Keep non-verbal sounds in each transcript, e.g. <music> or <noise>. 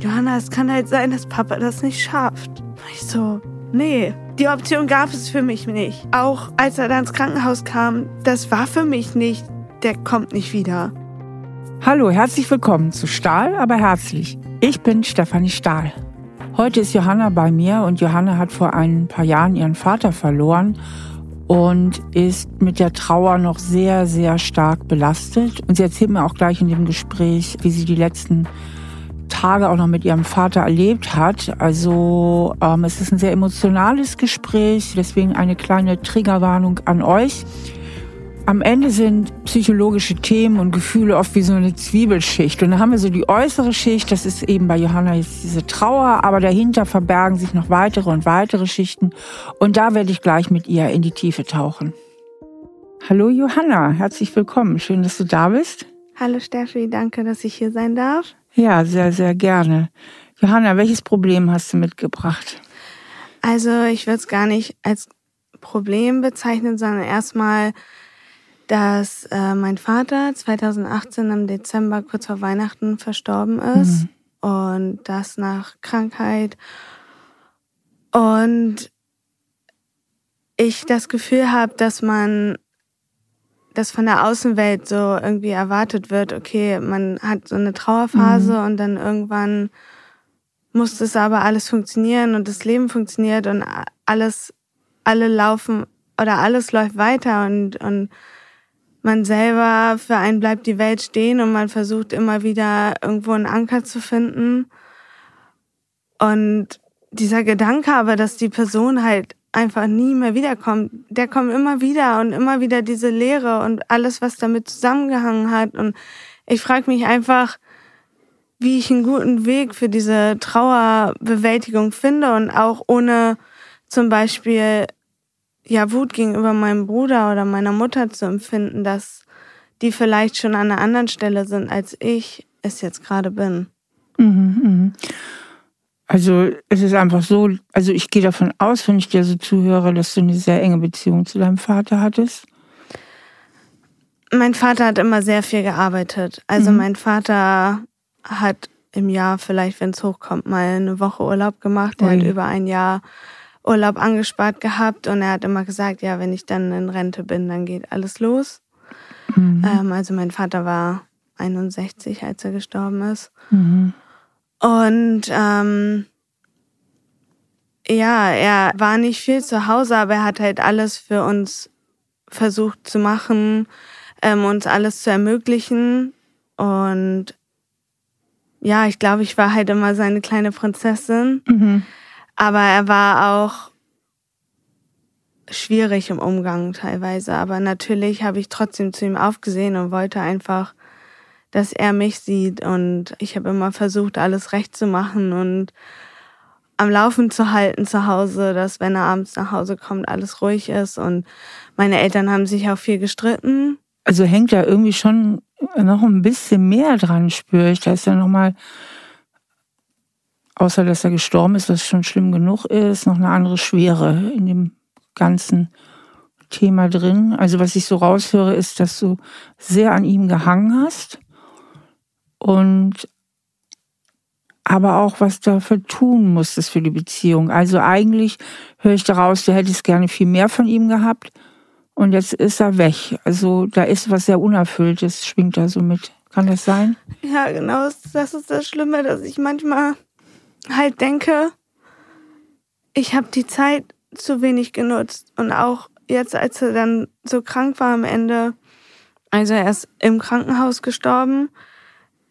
Johanna, es kann halt sein, dass Papa das nicht schafft. Ich so, nee, die Option gab es für mich nicht. Auch als er dann ins Krankenhaus kam, das war für mich nicht, der kommt nicht wieder. Hallo, herzlich willkommen zu Stahl, aber herzlich. Ich bin Stefanie Stahl. Heute ist Johanna bei mir und Johanna hat vor ein paar Jahren ihren Vater verloren und ist mit der Trauer noch sehr, sehr stark belastet. Und sie erzählt mir auch gleich in dem Gespräch, wie sie die letzten Tage auch noch mit ihrem Vater erlebt hat. Also ähm, es ist ein sehr emotionales Gespräch, deswegen eine kleine Triggerwarnung an euch. Am Ende sind psychologische Themen und Gefühle oft wie so eine Zwiebelschicht. Und dann haben wir so die äußere Schicht, das ist eben bei Johanna jetzt diese Trauer, aber dahinter verbergen sich noch weitere und weitere Schichten. Und da werde ich gleich mit ihr in die Tiefe tauchen. Hallo Johanna, herzlich willkommen. Schön, dass du da bist. Hallo Steffi, danke, dass ich hier sein darf. Ja, sehr, sehr gerne. Johanna, welches Problem hast du mitgebracht? Also ich würde es gar nicht als Problem bezeichnen, sondern erstmal dass äh, mein Vater 2018 im Dezember kurz vor Weihnachten verstorben ist mhm. und das nach Krankheit. Und ich das Gefühl habe, dass man dass von der Außenwelt so irgendwie erwartet wird, okay, man hat so eine Trauerphase mhm. und dann irgendwann muss das aber alles funktionieren und das Leben funktioniert und alles, alle laufen oder alles läuft weiter und, und man selber, für einen bleibt die Welt stehen und man versucht immer wieder irgendwo einen Anker zu finden. Und dieser Gedanke aber, dass die Person halt einfach nie mehr wiederkommt, der kommt immer wieder und immer wieder diese Leere und alles, was damit zusammengehangen hat. Und ich frage mich einfach, wie ich einen guten Weg für diese Trauerbewältigung finde und auch ohne zum Beispiel ja, Wut gegenüber meinem Bruder oder meiner Mutter zu empfinden, dass die vielleicht schon an einer anderen Stelle sind, als ich es jetzt gerade bin. Mhm, mh. Also es ist einfach so, also ich gehe davon aus, wenn ich dir so zuhöre, dass du eine sehr enge Beziehung zu deinem Vater hattest. Mein Vater hat immer sehr viel gearbeitet. Also mhm. mein Vater hat im Jahr vielleicht, wenn es hochkommt, mal eine Woche Urlaub gemacht. Er hat über ein Jahr Urlaub angespart gehabt und er hat immer gesagt, ja, wenn ich dann in Rente bin, dann geht alles los. Mhm. Ähm, also mein Vater war 61, als er gestorben ist. Mhm. Und ähm, ja, er war nicht viel zu Hause, aber er hat halt alles für uns versucht zu machen, ähm, uns alles zu ermöglichen. Und ja, ich glaube, ich war halt immer seine kleine Prinzessin. Mhm. Aber er war auch schwierig im Umgang teilweise. Aber natürlich habe ich trotzdem zu ihm aufgesehen und wollte einfach, dass er mich sieht. Und ich habe immer versucht, alles recht zu machen und am Laufen zu halten zu Hause, dass wenn er abends nach Hause kommt, alles ruhig ist. Und meine Eltern haben sich auch viel gestritten. Also hängt da irgendwie schon noch ein bisschen mehr dran, spüre ich. Da ist ja nochmal außer dass er gestorben ist, was schon schlimm genug ist, noch eine andere Schwere in dem ganzen Thema drin. Also was ich so raushöre, ist, dass du sehr an ihm gehangen hast und aber auch was dafür tun musstest für die Beziehung. Also eigentlich höre ich daraus, du hättest gerne viel mehr von ihm gehabt und jetzt ist er weg. Also da ist was sehr Unerfülltes, schwingt da so mit. Kann das sein? Ja, genau. Das ist das Schlimme, dass ich manchmal halt denke, ich habe die Zeit zu wenig genutzt. Und auch jetzt, als er dann so krank war am Ende, also er ist im Krankenhaus gestorben.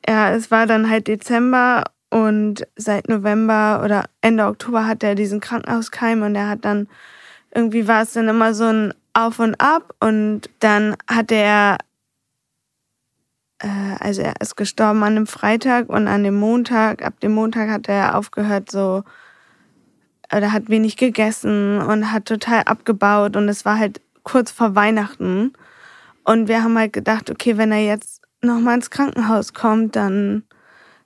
Ja, es war dann halt Dezember und seit November oder Ende Oktober hat er diesen Krankenhauskeim und er hat dann, irgendwie war es dann immer so ein Auf und Ab und dann hatte er äh, also er ist gestorben an dem Freitag und an dem Montag, ab dem Montag hat er aufgehört so, oder hat wenig gegessen und hat total abgebaut und es war halt kurz vor Weihnachten. Und wir haben halt gedacht, okay, wenn er jetzt nochmal ins Krankenhaus kommt, dann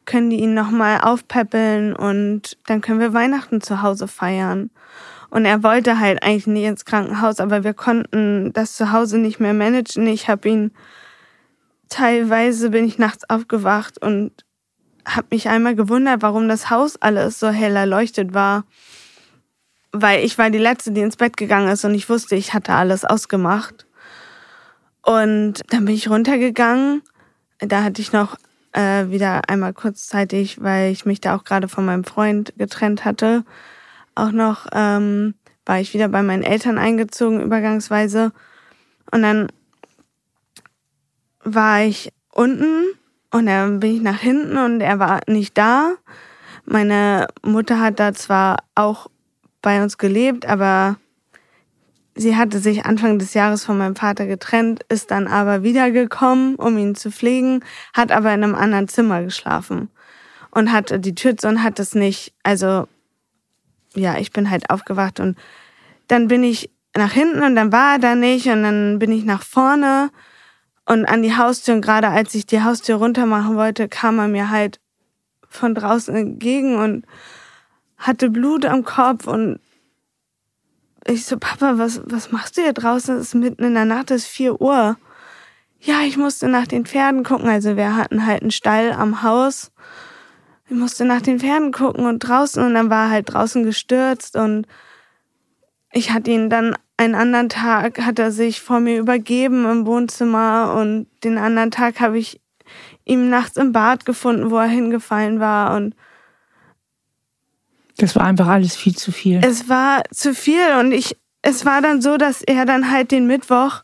können die ihn nochmal aufpäppeln und dann können wir Weihnachten zu Hause feiern. Und er wollte halt eigentlich nicht ins Krankenhaus, aber wir konnten das zu Hause nicht mehr managen. Ich habe ihn teilweise bin ich nachts aufgewacht und habe mich einmal gewundert, warum das Haus alles so hell erleuchtet war. Weil ich war die Letzte, die ins Bett gegangen ist und ich wusste, ich hatte alles ausgemacht. Und dann bin ich runtergegangen. Da hatte ich noch äh, wieder einmal kurzzeitig, weil ich mich da auch gerade von meinem Freund getrennt hatte, auch noch ähm, war ich wieder bei meinen Eltern eingezogen, übergangsweise. Und dann war ich unten und dann bin ich nach hinten und er war nicht da. Meine Mutter hat da zwar auch bei uns gelebt, aber sie hatte sich Anfang des Jahres von meinem Vater getrennt, ist dann aber wiedergekommen, um ihn zu pflegen, hat aber in einem anderen Zimmer geschlafen und hatte die Tür zu und hat es nicht, also ja, ich bin halt aufgewacht und dann bin ich nach hinten und dann war er da nicht und dann bin ich nach vorne und an die Haustür und gerade als ich die Haustür runter machen wollte, kam er mir halt von draußen entgegen und hatte Blut am Kopf und ich so, Papa, was, was machst du hier draußen? Es ist mitten in der Nacht, es ist 4 Uhr. Ja, ich musste nach den Pferden gucken. Also wir hatten halt einen Stall am Haus. Ich musste nach den Pferden gucken und draußen und dann war halt draußen gestürzt und ich hatte ihn dann einen anderen Tag, hat er sich vor mir übergeben im Wohnzimmer und den anderen Tag habe ich ihn nachts im Bad gefunden, wo er hingefallen war und das war einfach alles viel zu viel. Es war zu viel und ich, es war dann so, dass er dann halt den Mittwoch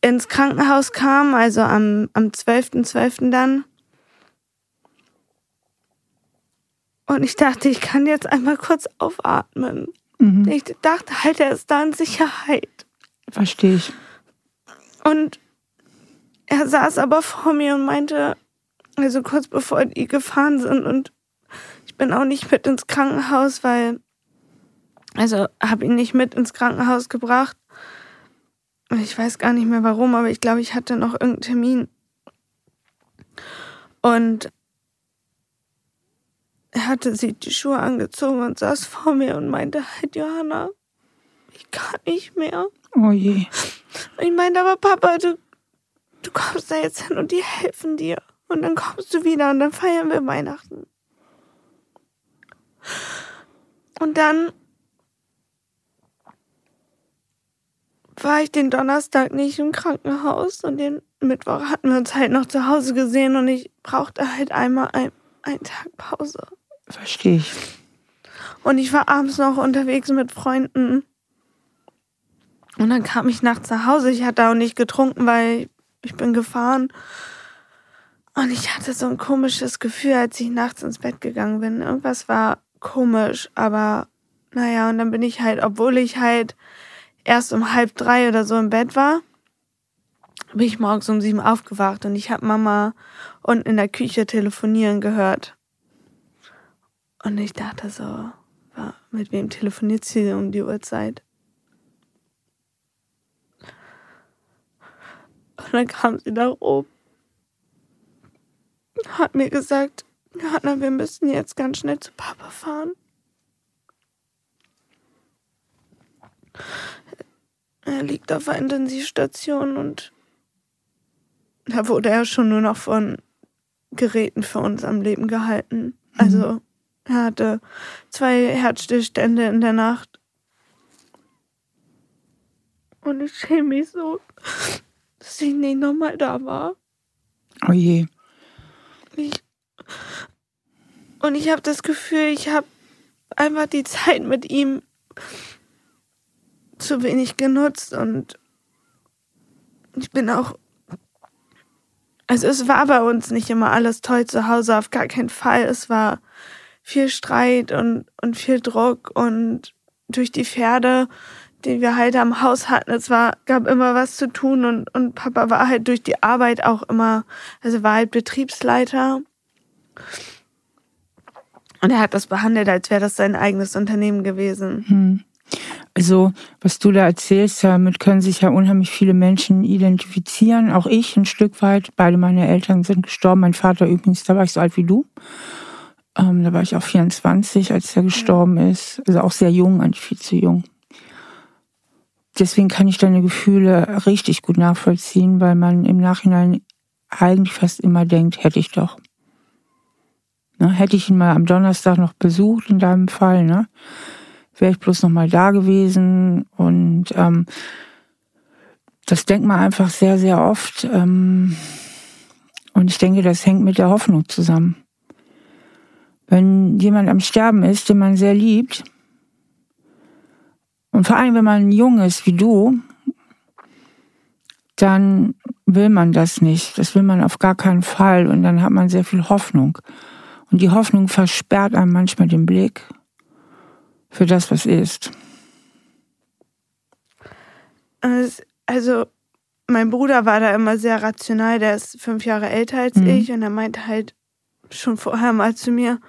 ins Krankenhaus kam, also am, am 12.12. .12. dann. Und ich dachte, ich kann jetzt einmal kurz aufatmen. Mhm. Ich dachte halt, er ist da in Sicherheit. Verstehe ich. Und er saß aber vor mir und meinte, also kurz bevor die gefahren sind und bin auch nicht mit ins Krankenhaus, weil, also habe ihn nicht mit ins Krankenhaus gebracht. Ich weiß gar nicht mehr warum, aber ich glaube, ich hatte noch irgendeinen Termin. Und er hatte sich die Schuhe angezogen und saß vor mir und meinte halt, Johanna, ich kann nicht mehr. Oh je. Und ich meinte, aber Papa, du, du kommst da jetzt hin und die helfen dir. Und dann kommst du wieder und dann feiern wir Weihnachten. Und dann war ich den Donnerstag nicht im Krankenhaus und den Mittwoch hatten wir uns halt noch zu Hause gesehen und ich brauchte halt einmal ein, einen Tag Pause. Verstehe ich. Und ich war abends noch unterwegs mit Freunden. Und dann kam ich nachts nach Hause. Ich hatte auch nicht getrunken, weil ich bin gefahren. Und ich hatte so ein komisches Gefühl, als ich nachts ins Bett gegangen bin. Irgendwas war komisch, aber naja, und dann bin ich halt, obwohl ich halt erst um halb drei oder so im Bett war, bin ich morgens um sieben aufgewacht und ich habe Mama unten in der Küche telefonieren gehört. Und ich dachte so, mit wem telefoniert sie um die Uhrzeit? Und dann kam sie da oben. Hat mir gesagt, Johanna, wir müssen jetzt ganz schnell zu Papa fahren. Er liegt auf der Intensivstation und da wurde er schon nur noch von Geräten für uns am Leben gehalten. Also mhm. er hatte zwei Herzstillstände in der Nacht. Und ich schäme mich so, dass ich nicht nochmal da war. Oh je. Ich und ich habe das Gefühl, ich habe einfach die Zeit mit ihm zu wenig genutzt und ich bin auch. Also es war bei uns nicht immer alles toll zu Hause, auf gar keinen Fall. Es war viel Streit und, und viel Druck und durch die Pferde, die wir halt am Haus hatten, es war, gab immer was zu tun und, und Papa war halt durch die Arbeit auch immer, also war halt Betriebsleiter. Und er hat das behandelt, als wäre das sein eigenes Unternehmen gewesen. Hm. Also, was du da erzählst, damit können sich ja unheimlich viele Menschen identifizieren. Auch ich ein Stück weit. Beide meine Eltern sind gestorben. Mein Vater übrigens, da war ich so alt wie du. Ähm, da war ich auch 24, als er gestorben ist. Also auch sehr jung, eigentlich viel zu jung. Deswegen kann ich deine Gefühle richtig gut nachvollziehen, weil man im Nachhinein eigentlich fast immer denkt, hätte ich doch. Ne? Hätte ich ihn mal am Donnerstag noch besucht, in deinem Fall, ne? wäre ich bloß noch mal da gewesen. Und ähm, das denkt man einfach sehr, sehr oft. Ähm, und ich denke, das hängt mit der Hoffnung zusammen. Wenn jemand am Sterben ist, den man sehr liebt, und vor allem, wenn man jung ist wie du, dann will man das nicht. Das will man auf gar keinen Fall. Und dann hat man sehr viel Hoffnung. Und die Hoffnung versperrt einem manchmal den Blick für das, was ist. Also, mein Bruder war da immer sehr rational. Der ist fünf Jahre älter als mhm. ich. Und er meinte halt schon vorher mal zu mir,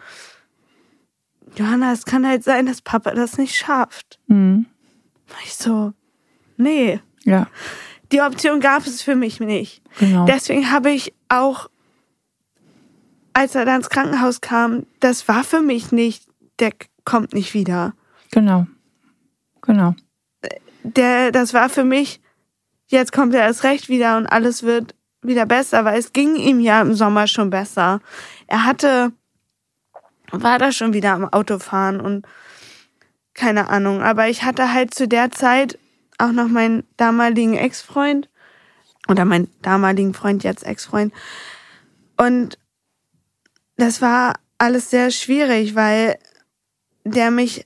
Johanna, es kann halt sein, dass Papa das nicht schafft. Mhm. Ich so, nee. Ja. Die Option gab es für mich nicht. Genau. Deswegen habe ich auch, als er dann ins Krankenhaus kam, das war für mich nicht, der kommt nicht wieder. Genau. Genau. Der, das war für mich, jetzt kommt er erst recht wieder und alles wird wieder besser, weil es ging ihm ja im Sommer schon besser. Er hatte, war da schon wieder am Autofahren und keine Ahnung, aber ich hatte halt zu der Zeit auch noch meinen damaligen Ex-Freund oder meinen damaligen Freund, jetzt Ex-Freund. Und das war alles sehr schwierig, weil der mich,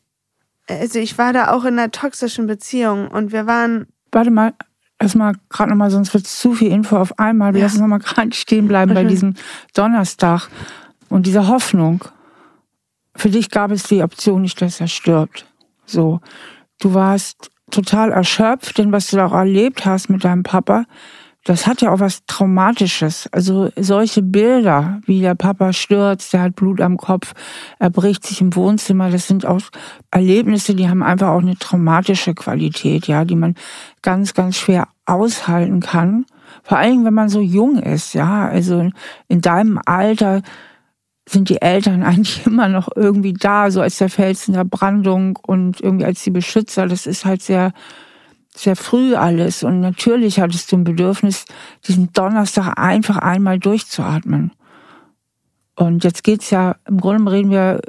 also ich war da auch in einer toxischen Beziehung und wir waren. Warte mal, erstmal gerade nochmal, sonst wird es zu viel Info auf einmal. Wir ja. lassen nochmal gerade stehen bleiben bei diesem Donnerstag und dieser Hoffnung. Für dich gab es die Option nicht, dass er stirbt. So, du warst total erschöpft, denn was du da auch erlebt hast mit deinem Papa, das hat ja auch was Traumatisches. Also solche Bilder, wie der Papa stürzt, der hat Blut am Kopf, er bricht sich im Wohnzimmer, das sind auch Erlebnisse, die haben einfach auch eine traumatische Qualität, ja, die man ganz, ganz schwer aushalten kann. Vor allem, wenn man so jung ist, ja, also in deinem Alter sind die Eltern <laughs> eigentlich immer noch irgendwie da, so als der Fels in der Brandung und irgendwie als die Beschützer. Das ist halt sehr, sehr früh alles. Und natürlich hattest du ein Bedürfnis, diesen Donnerstag einfach einmal durchzuatmen. Und jetzt geht's ja, im Grunde reden wir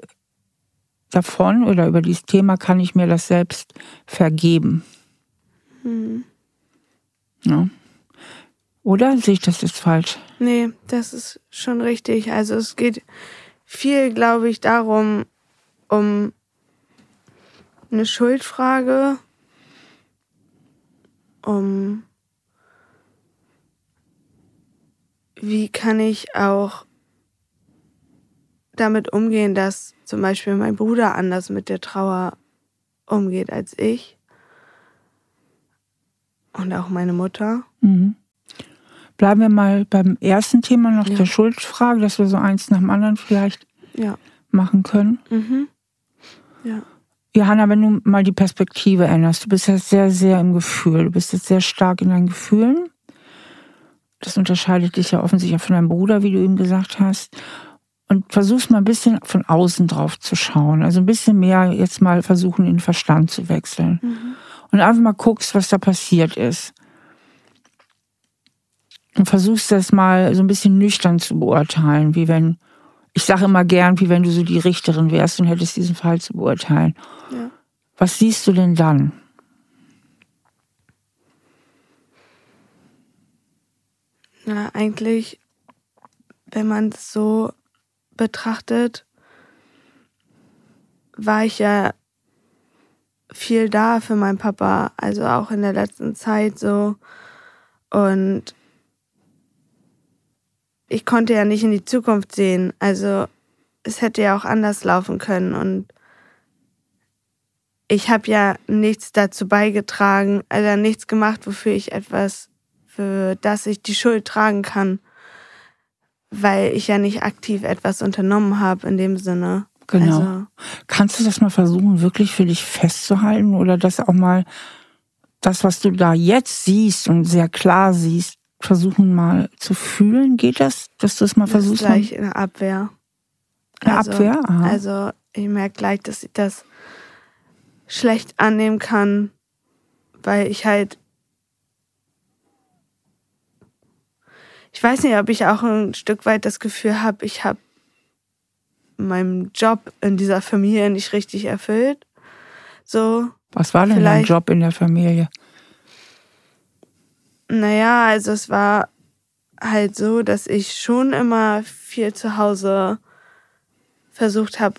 davon oder über dieses Thema, kann ich mir das selbst vergeben? Hm. Ja. Oder sehe ich das jetzt falsch? Nee, das ist schon richtig. Also es geht viel, glaube ich, darum, um eine Schuldfrage, um wie kann ich auch damit umgehen, dass zum Beispiel mein Bruder anders mit der Trauer umgeht als ich und auch meine Mutter. Mhm. Bleiben wir mal beim ersten Thema noch ja. der Schuldfrage, dass wir so eins nach dem anderen vielleicht ja. machen können. Mhm. Ja. Johanna, wenn du mal die Perspektive änderst, du bist ja sehr, sehr im Gefühl, du bist jetzt sehr stark in deinen Gefühlen. Das unterscheidet dich ja offensichtlich von deinem Bruder, wie du ihm gesagt hast. Und versuchst mal ein bisschen von außen drauf zu schauen. Also ein bisschen mehr jetzt mal versuchen, den Verstand zu wechseln. Mhm. Und einfach mal guckst, was da passiert ist und versuchst das mal so ein bisschen nüchtern zu beurteilen, wie wenn, ich sage immer gern, wie wenn du so die Richterin wärst und hättest diesen Fall zu beurteilen. Was siehst du denn dann? Na, eigentlich, wenn man es so betrachtet, war ich ja viel da für meinen Papa, also auch in der letzten Zeit so. Und ich konnte ja nicht in die Zukunft sehen. Also es hätte ja auch anders laufen können. Und ich habe ja nichts dazu beigetragen, also nichts gemacht, wofür ich etwas, für das ich die Schuld tragen kann. Weil ich ja nicht aktiv etwas unternommen habe in dem Sinne. Genau. Also, Kannst du das mal versuchen, wirklich für dich festzuhalten oder das auch mal, das, was du da jetzt siehst und sehr klar siehst, versuchen mal zu fühlen? Geht das, dass du es mal versuchst? Das ist gleich in der Abwehr. Eine also, Abwehr? Aha. Also ich merke gleich, dass ich das schlecht annehmen kann, weil ich halt ich weiß nicht, ob ich auch ein Stück weit das Gefühl habe, ich habe meinem Job in dieser Familie nicht richtig erfüllt. So. Was war denn dein Job in der Familie? Naja, also es war halt so, dass ich schon immer viel zu Hause versucht habe,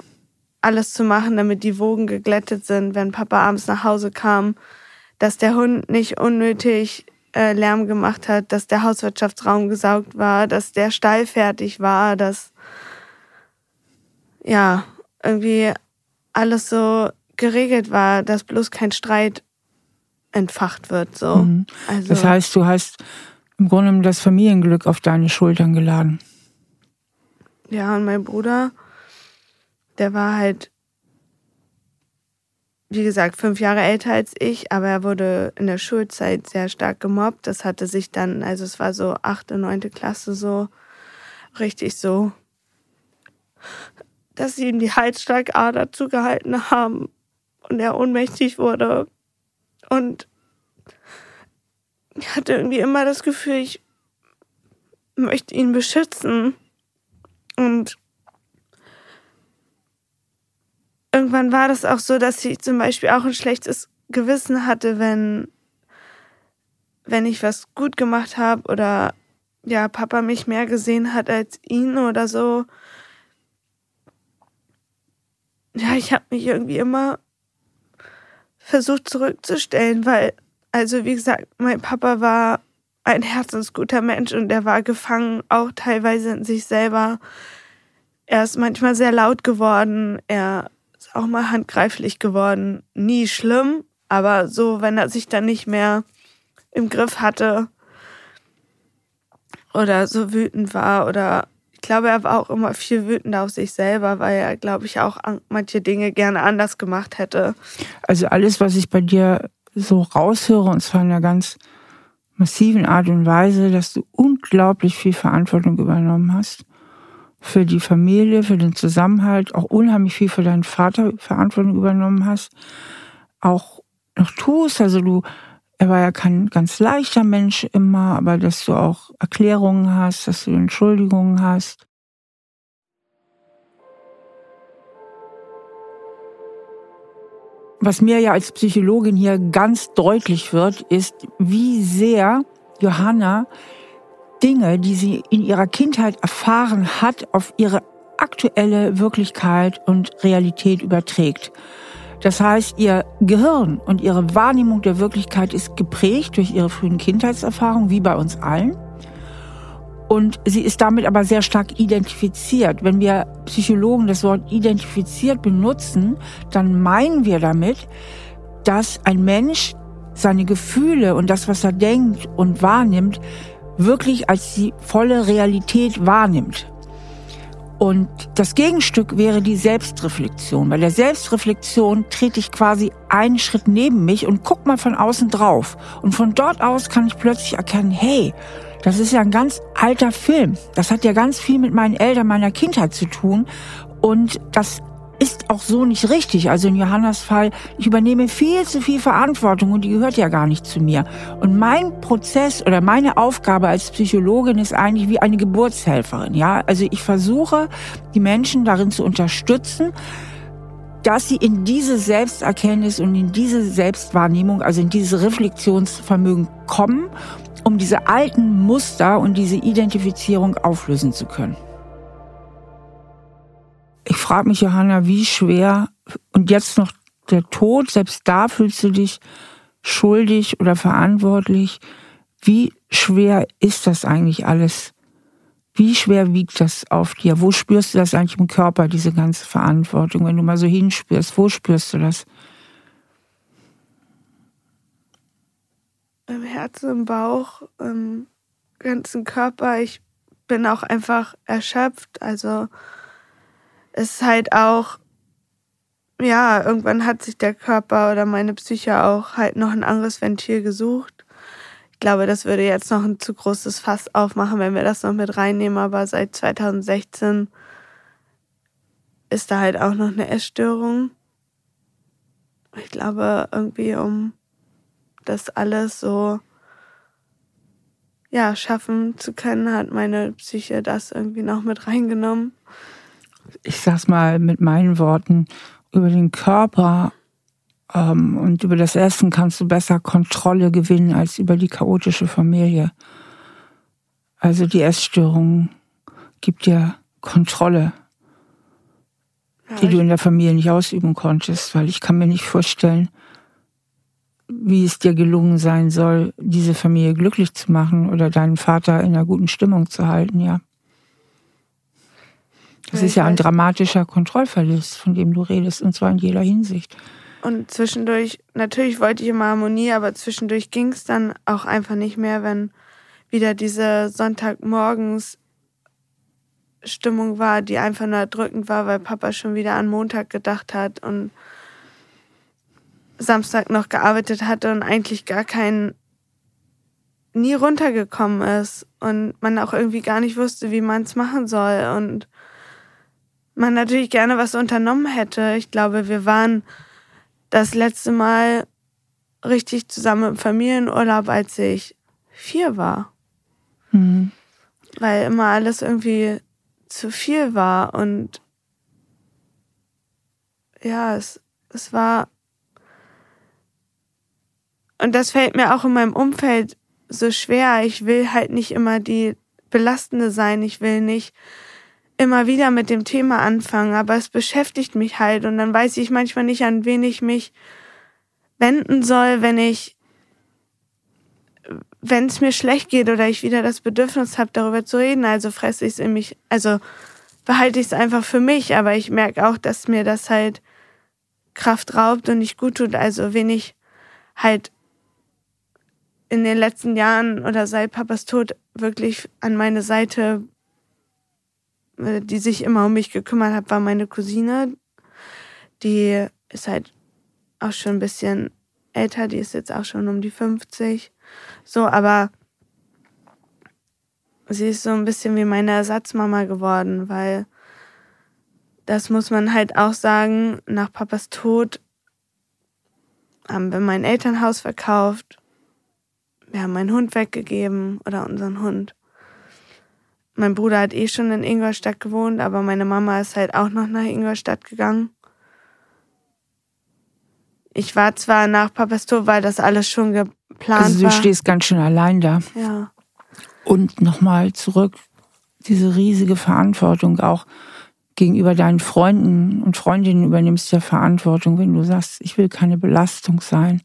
alles zu machen, damit die Wogen geglättet sind, wenn Papa abends nach Hause kam, dass der Hund nicht unnötig äh, Lärm gemacht hat, dass der Hauswirtschaftsraum gesaugt war, dass der Stall fertig war, dass ja irgendwie alles so geregelt war, dass bloß kein Streit entfacht wird. So. Mhm. Also, das heißt, du hast im Grunde das Familienglück auf deine Schultern geladen. Ja, und mein Bruder, der war halt, wie gesagt, fünf Jahre älter als ich, aber er wurde in der Schulzeit sehr stark gemobbt. Das hatte sich dann, also es war so achte, neunte Klasse so richtig so, dass sie ihm die Halsschlagader zugehalten haben und er ohnmächtig wurde. Und ich hatte irgendwie immer das Gefühl, ich möchte ihn beschützen. Und irgendwann war das auch so, dass ich zum Beispiel auch ein schlechtes Gewissen hatte, wenn, wenn ich was gut gemacht habe oder ja, Papa mich mehr gesehen hat als ihn oder so. Ja, ich habe mich irgendwie immer versucht zurückzustellen, weil, also wie gesagt, mein Papa war ein herzensguter Mensch und er war gefangen, auch teilweise in sich selber. Er ist manchmal sehr laut geworden, er ist auch mal handgreiflich geworden. Nie schlimm, aber so, wenn er sich dann nicht mehr im Griff hatte oder so wütend war oder ich glaube, er war auch immer viel wütender auf sich selber, weil er, glaube ich, auch manche Dinge gerne anders gemacht hätte. Also alles, was ich bei dir so raushöre, und zwar in einer ganz massiven Art und Weise, dass du unglaublich viel Verantwortung übernommen hast. Für die Familie, für den Zusammenhalt, auch unheimlich viel für deinen Vater Verantwortung übernommen hast. Auch noch tust, also du er war ja kein ganz leichter Mensch immer, aber dass du auch Erklärungen hast, dass du Entschuldigungen hast. Was mir ja als Psychologin hier ganz deutlich wird, ist, wie sehr Johanna Dinge, die sie in ihrer Kindheit erfahren hat, auf ihre aktuelle Wirklichkeit und Realität überträgt. Das heißt, ihr Gehirn und ihre Wahrnehmung der Wirklichkeit ist geprägt durch ihre frühen Kindheitserfahrungen, wie bei uns allen. Und sie ist damit aber sehr stark identifiziert. Wenn wir Psychologen das Wort identifiziert benutzen, dann meinen wir damit, dass ein Mensch seine Gefühle und das, was er denkt und wahrnimmt, wirklich als die volle Realität wahrnimmt. Und das Gegenstück wäre die Selbstreflexion. Bei der Selbstreflexion trete ich quasi einen Schritt neben mich und guck mal von außen drauf. Und von dort aus kann ich plötzlich erkennen, hey, das ist ja ein ganz alter Film. Das hat ja ganz viel mit meinen Eltern, meiner Kindheit zu tun. Und das ist auch so nicht richtig. Also in Johannas Fall, ich übernehme viel zu viel Verantwortung und die gehört ja gar nicht zu mir. Und mein Prozess oder meine Aufgabe als Psychologin ist eigentlich wie eine Geburtshelferin. Ja, also ich versuche, die Menschen darin zu unterstützen, dass sie in diese Selbsterkenntnis und in diese Selbstwahrnehmung, also in dieses Reflexionsvermögen kommen, um diese alten Muster und diese Identifizierung auflösen zu können. Ich frage mich, Johanna, wie schwer und jetzt noch der Tod, selbst da fühlst du dich schuldig oder verantwortlich. Wie schwer ist das eigentlich alles? Wie schwer wiegt das auf dir? Wo spürst du das eigentlich im Körper, diese ganze Verantwortung? Wenn du mal so hinspürst, wo spürst du das? Im Herzen, im Bauch, im ganzen Körper. Ich bin auch einfach erschöpft. Also ist halt auch, ja, irgendwann hat sich der Körper oder meine Psyche auch halt noch ein anderes Ventil gesucht. Ich glaube, das würde jetzt noch ein zu großes Fass aufmachen, wenn wir das noch mit reinnehmen, aber seit 2016 ist da halt auch noch eine Essstörung. Ich glaube, irgendwie um das alles so ja, schaffen zu können, hat meine Psyche das irgendwie noch mit reingenommen. Ich sag's mal mit meinen Worten, über den Körper ähm, und über das Essen kannst du besser Kontrolle gewinnen als über die chaotische Familie. Also die Essstörung gibt dir Kontrolle, ja, die du in der Familie nicht ausüben konntest, weil ich kann mir nicht vorstellen, wie es dir gelungen sein soll, diese Familie glücklich zu machen oder deinen Vater in einer guten Stimmung zu halten, ja. Das ist ja ein dramatischer Kontrollverlust, von dem du redest, und zwar in jeder Hinsicht. Und zwischendurch, natürlich wollte ich immer Harmonie, aber zwischendurch ging es dann auch einfach nicht mehr, wenn wieder diese Sonntagmorgens Stimmung war, die einfach nur erdrückend war, weil Papa schon wieder an Montag gedacht hat und Samstag noch gearbeitet hatte und eigentlich gar kein nie runtergekommen ist und man auch irgendwie gar nicht wusste, wie man es machen soll und man natürlich gerne was unternommen hätte. Ich glaube, wir waren das letzte Mal richtig zusammen im Familienurlaub, als ich vier war. Mhm. Weil immer alles irgendwie zu viel war und ja, es, es war. Und das fällt mir auch in meinem Umfeld so schwer. Ich will halt nicht immer die Belastende sein. Ich will nicht immer wieder mit dem Thema anfangen, aber es beschäftigt mich halt und dann weiß ich manchmal nicht, an wen ich mich wenden soll, wenn ich, wenn es mir schlecht geht oder ich wieder das Bedürfnis habe, darüber zu reden. Also fresse ich es in mich, also behalte ich es einfach für mich, aber ich merke auch, dass mir das halt Kraft raubt und nicht gut tut. Also wenn ich halt in den letzten Jahren oder seit Papas Tod wirklich an meine Seite die sich immer um mich gekümmert hat, war meine Cousine. Die ist halt auch schon ein bisschen älter, die ist jetzt auch schon um die 50. So, aber sie ist so ein bisschen wie meine Ersatzmama geworden, weil das muss man halt auch sagen, nach Papas Tod haben wir mein Elternhaus verkauft, wir haben meinen Hund weggegeben oder unseren Hund. Mein Bruder hat eh schon in Ingolstadt gewohnt, aber meine Mama ist halt auch noch nach Ingolstadt gegangen. Ich war zwar nach Papas Tod, weil das alles schon geplant war. Also du war. stehst ganz schön allein da. Ja. Und nochmal zurück, diese riesige Verantwortung auch gegenüber deinen Freunden und Freundinnen übernimmst ja Verantwortung, wenn du sagst, ich will keine Belastung sein.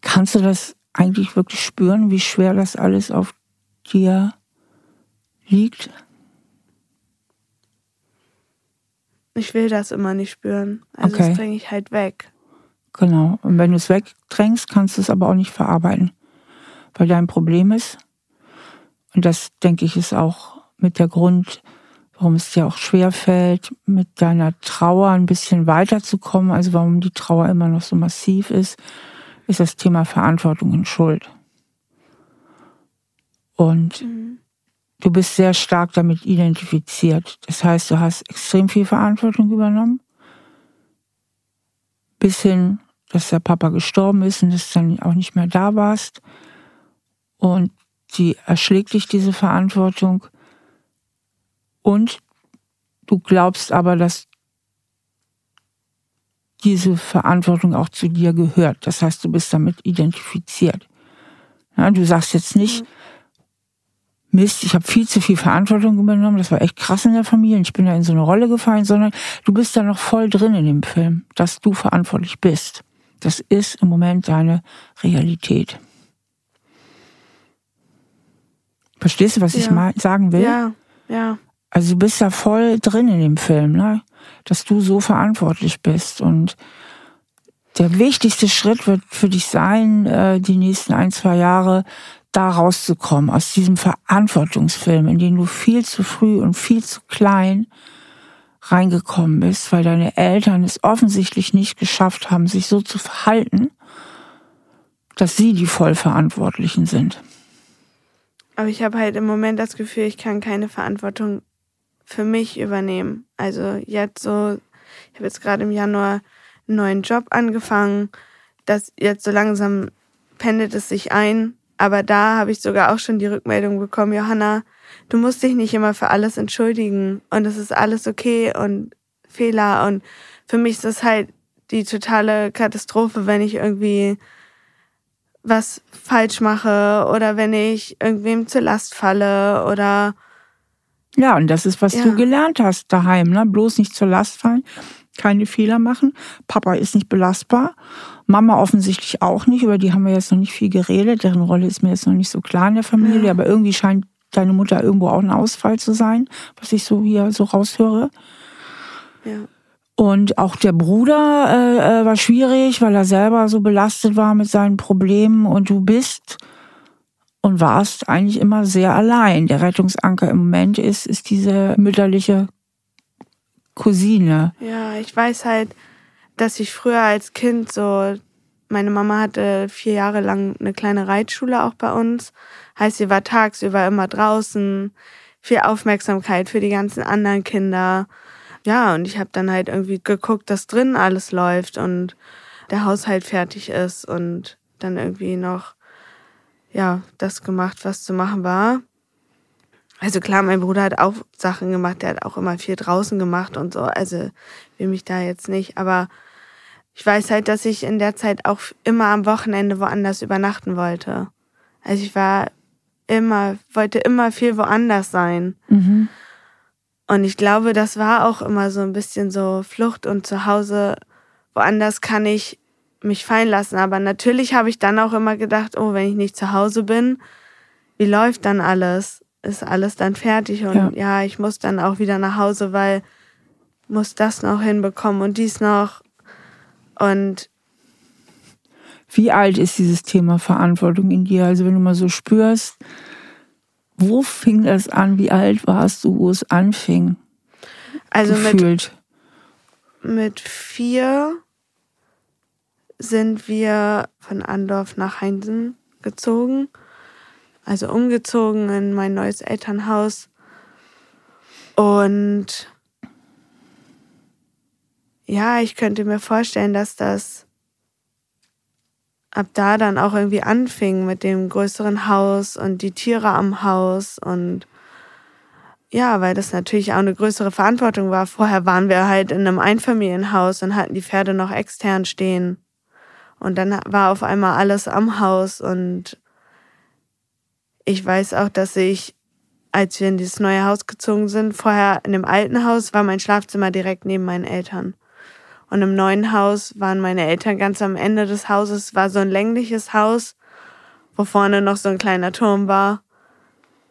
Kannst du das eigentlich wirklich spüren, wie schwer das alles auf dir liegt? Ich will das immer nicht spüren. Also okay. das dränge ich halt weg. Genau. Und wenn du es wegdrängst, kannst du es aber auch nicht verarbeiten. Weil dein Problem ist, und das denke ich ist auch mit der Grund, warum es dir auch schwer fällt, mit deiner Trauer ein bisschen weiterzukommen, also warum die Trauer immer noch so massiv ist, ist das Thema Verantwortung und Schuld. Und mhm du bist sehr stark damit identifiziert. Das heißt, du hast extrem viel Verantwortung übernommen. Bis hin, dass der Papa gestorben ist und dass du dann auch nicht mehr da warst. Und sie erschlägt dich diese Verantwortung. Und du glaubst aber, dass diese Verantwortung auch zu dir gehört. Das heißt, du bist damit identifiziert. Ja, du sagst jetzt nicht, mhm Mist, ich habe viel zu viel Verantwortung übernommen, das war echt krass in der Familie, ich bin da in so eine Rolle gefallen, sondern du bist da noch voll drin in dem Film, dass du verantwortlich bist. Das ist im Moment deine Realität. Verstehst du, was ja. ich mal sagen will? Ja, ja. Also du bist da voll drin in dem Film, ne? dass du so verantwortlich bist. Und der wichtigste Schritt wird für dich sein, äh, die nächsten ein, zwei Jahre da rauszukommen, aus diesem Verantwortungsfilm, in den du viel zu früh und viel zu klein reingekommen bist, weil deine Eltern es offensichtlich nicht geschafft haben, sich so zu verhalten, dass sie die Vollverantwortlichen sind. Aber ich habe halt im Moment das Gefühl, ich kann keine Verantwortung für mich übernehmen. Also jetzt so, ich habe jetzt gerade im Januar einen neuen Job angefangen, dass jetzt so langsam pendelt es sich ein, aber da habe ich sogar auch schon die Rückmeldung bekommen, Johanna, du musst dich nicht immer für alles entschuldigen und es ist alles okay und Fehler und für mich ist das halt die totale Katastrophe, wenn ich irgendwie was falsch mache oder wenn ich irgendwem zur Last falle oder ja, und das ist, was ja. du gelernt hast daheim, ne? Bloß nicht zur Last fallen, keine Fehler machen. Papa ist nicht belastbar. Mama offensichtlich auch nicht, über die haben wir jetzt noch nicht viel geredet. Deren Rolle ist mir jetzt noch nicht so klar in der Familie, ja. aber irgendwie scheint deine Mutter irgendwo auch ein Ausfall zu sein, was ich so hier so raushöre. Ja. Und auch der Bruder äh, äh war schwierig, weil er selber so belastet war mit seinen Problemen. Und du bist und warst eigentlich immer sehr allein. Der Rettungsanker im Moment ist, ist diese mütterliche Cousine. Ja, ich weiß halt, dass ich früher als Kind so, meine Mama hatte vier Jahre lang eine kleine Reitschule auch bei uns. Heißt, sie war tagsüber immer draußen, viel Aufmerksamkeit für die ganzen anderen Kinder. Ja, und ich habe dann halt irgendwie geguckt, dass drin alles läuft und der Haushalt fertig ist und dann irgendwie noch ja, das gemacht, was zu machen war. Also klar, mein Bruder hat auch Sachen gemacht, der hat auch immer viel draußen gemacht und so. Also will mich da jetzt nicht, aber ich weiß halt, dass ich in der Zeit auch immer am Wochenende woanders übernachten wollte. Also ich war immer, wollte immer viel woanders sein. Mhm. Und ich glaube, das war auch immer so ein bisschen so Flucht und zu Hause woanders kann ich mich fallen lassen. Aber natürlich habe ich dann auch immer gedacht, oh, wenn ich nicht zu Hause bin, wie läuft dann alles? Ist alles dann fertig? Und ja, ja ich muss dann auch wieder nach Hause, weil muss das noch hinbekommen und dies noch. Und wie alt ist dieses Thema Verantwortung in dir? Also wenn du mal so spürst, wo fing das an? Wie alt warst du, wo es anfing? Also mit, mit vier sind wir von Andorf nach Heinsen gezogen. Also umgezogen in mein neues Elternhaus. Und ja, ich könnte mir vorstellen, dass das ab da dann auch irgendwie anfing mit dem größeren Haus und die Tiere am Haus und ja, weil das natürlich auch eine größere Verantwortung war. Vorher waren wir halt in einem Einfamilienhaus und hatten die Pferde noch extern stehen. Und dann war auf einmal alles am Haus und ich weiß auch, dass ich, als wir in dieses neue Haus gezogen sind, vorher in dem alten Haus war mein Schlafzimmer direkt neben meinen Eltern. Und im neuen Haus waren meine Eltern ganz am Ende des Hauses, war so ein längliches Haus, wo vorne noch so ein kleiner Turm war.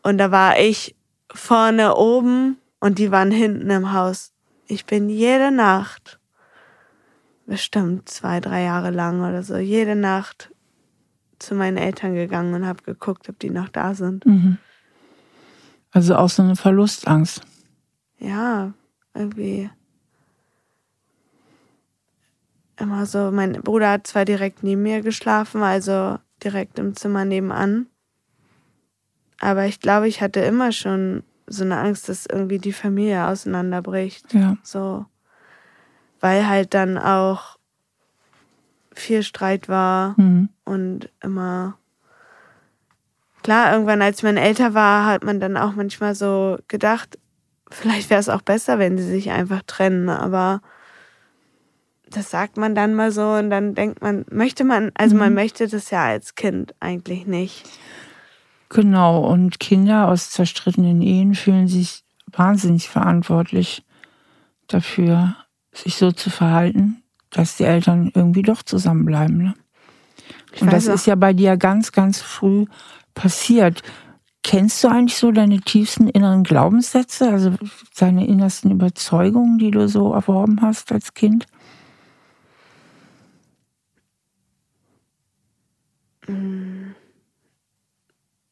Und da war ich vorne oben und die waren hinten im Haus. Ich bin jede Nacht bestimmt zwei, drei Jahre lang oder so, jede Nacht zu meinen Eltern gegangen und habe geguckt, ob die noch da sind. Mhm. Also auch so eine Verlustangst. Ja, irgendwie. Immer so, mein Bruder hat zwar direkt neben mir geschlafen, also direkt im Zimmer nebenan. Aber ich glaube, ich hatte immer schon so eine Angst, dass irgendwie die Familie auseinanderbricht. Ja. So weil halt dann auch viel Streit war mhm. und immer klar, irgendwann als man älter war, hat man dann auch manchmal so gedacht, vielleicht wäre es auch besser, wenn sie sich einfach trennen, aber das sagt man dann mal so und dann denkt man, möchte man, also man mhm. möchte das ja als Kind eigentlich nicht. Genau, und Kinder aus zerstrittenen Ehen fühlen sich wahnsinnig verantwortlich dafür sich so zu verhalten, dass die Eltern irgendwie doch zusammenbleiben. Ne? Und das auch. ist ja bei dir ganz, ganz früh passiert. Kennst du eigentlich so deine tiefsten inneren Glaubenssätze, also deine innersten Überzeugungen, die du so erworben hast als Kind? Mm.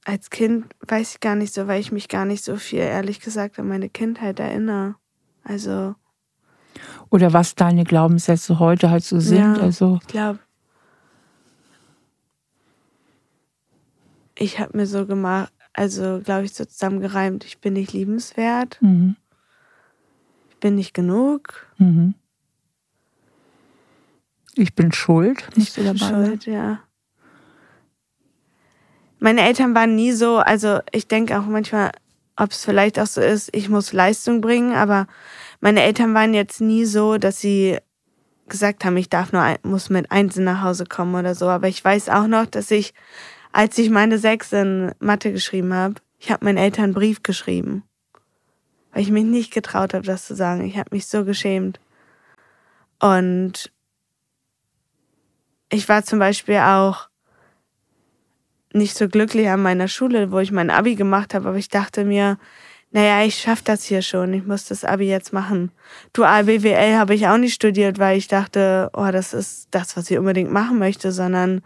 Als Kind weiß ich gar nicht so, weil ich mich gar nicht so viel, ehrlich gesagt, an meine Kindheit erinnere. Also oder was deine Glaubenssätze heute halt so sind. Ja, also ich glaube, ich habe mir so gemacht, also glaube ich so zusammengereimt, ich bin nicht liebenswert, mhm. ich bin nicht genug. Mhm. Ich bin schuld. Ich bin dabei schuld, ja. Meine Eltern waren nie so, also ich denke auch manchmal, ob es vielleicht auch so ist, ich muss Leistung bringen, aber meine Eltern waren jetzt nie so, dass sie gesagt haben, ich darf nur, muss mit Einsen nach Hause kommen oder so. Aber ich weiß auch noch, dass ich, als ich meine Sechs in Mathe geschrieben habe, ich habe meinen Eltern einen Brief geschrieben. Weil ich mich nicht getraut habe, das zu sagen. Ich habe mich so geschämt. Und ich war zum Beispiel auch nicht so glücklich an meiner Schule, wo ich mein Abi gemacht habe, aber ich dachte mir, naja, ich schaff das hier schon, ich muss das Abi jetzt machen. Dual BWL habe ich auch nicht studiert, weil ich dachte, oh, das ist das, was ich unbedingt machen möchte, sondern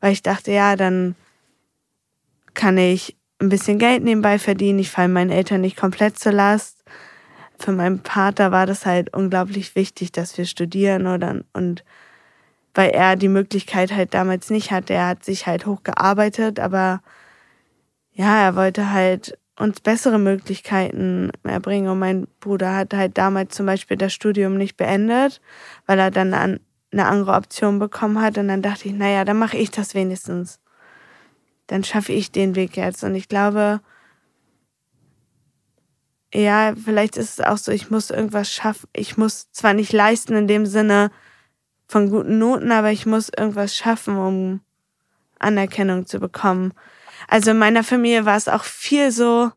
weil ich dachte, ja, dann kann ich ein bisschen Geld nebenbei verdienen, ich falle meinen Eltern nicht komplett zur Last. Für meinen Vater war das halt unglaublich wichtig, dass wir studieren oder und weil er die Möglichkeit halt damals nicht hatte. Er hat sich halt hochgearbeitet, aber ja, er wollte halt uns bessere Möglichkeiten erbringen. Und mein Bruder hat halt damals zum Beispiel das Studium nicht beendet, weil er dann eine andere Option bekommen hat. Und dann dachte ich, naja, dann mache ich das wenigstens. Dann schaffe ich den Weg jetzt. Und ich glaube, ja, vielleicht ist es auch so, ich muss irgendwas schaffen. Ich muss zwar nicht leisten in dem Sinne von guten Noten, aber ich muss irgendwas schaffen, um Anerkennung zu bekommen. Also in meiner Familie war es auch viel so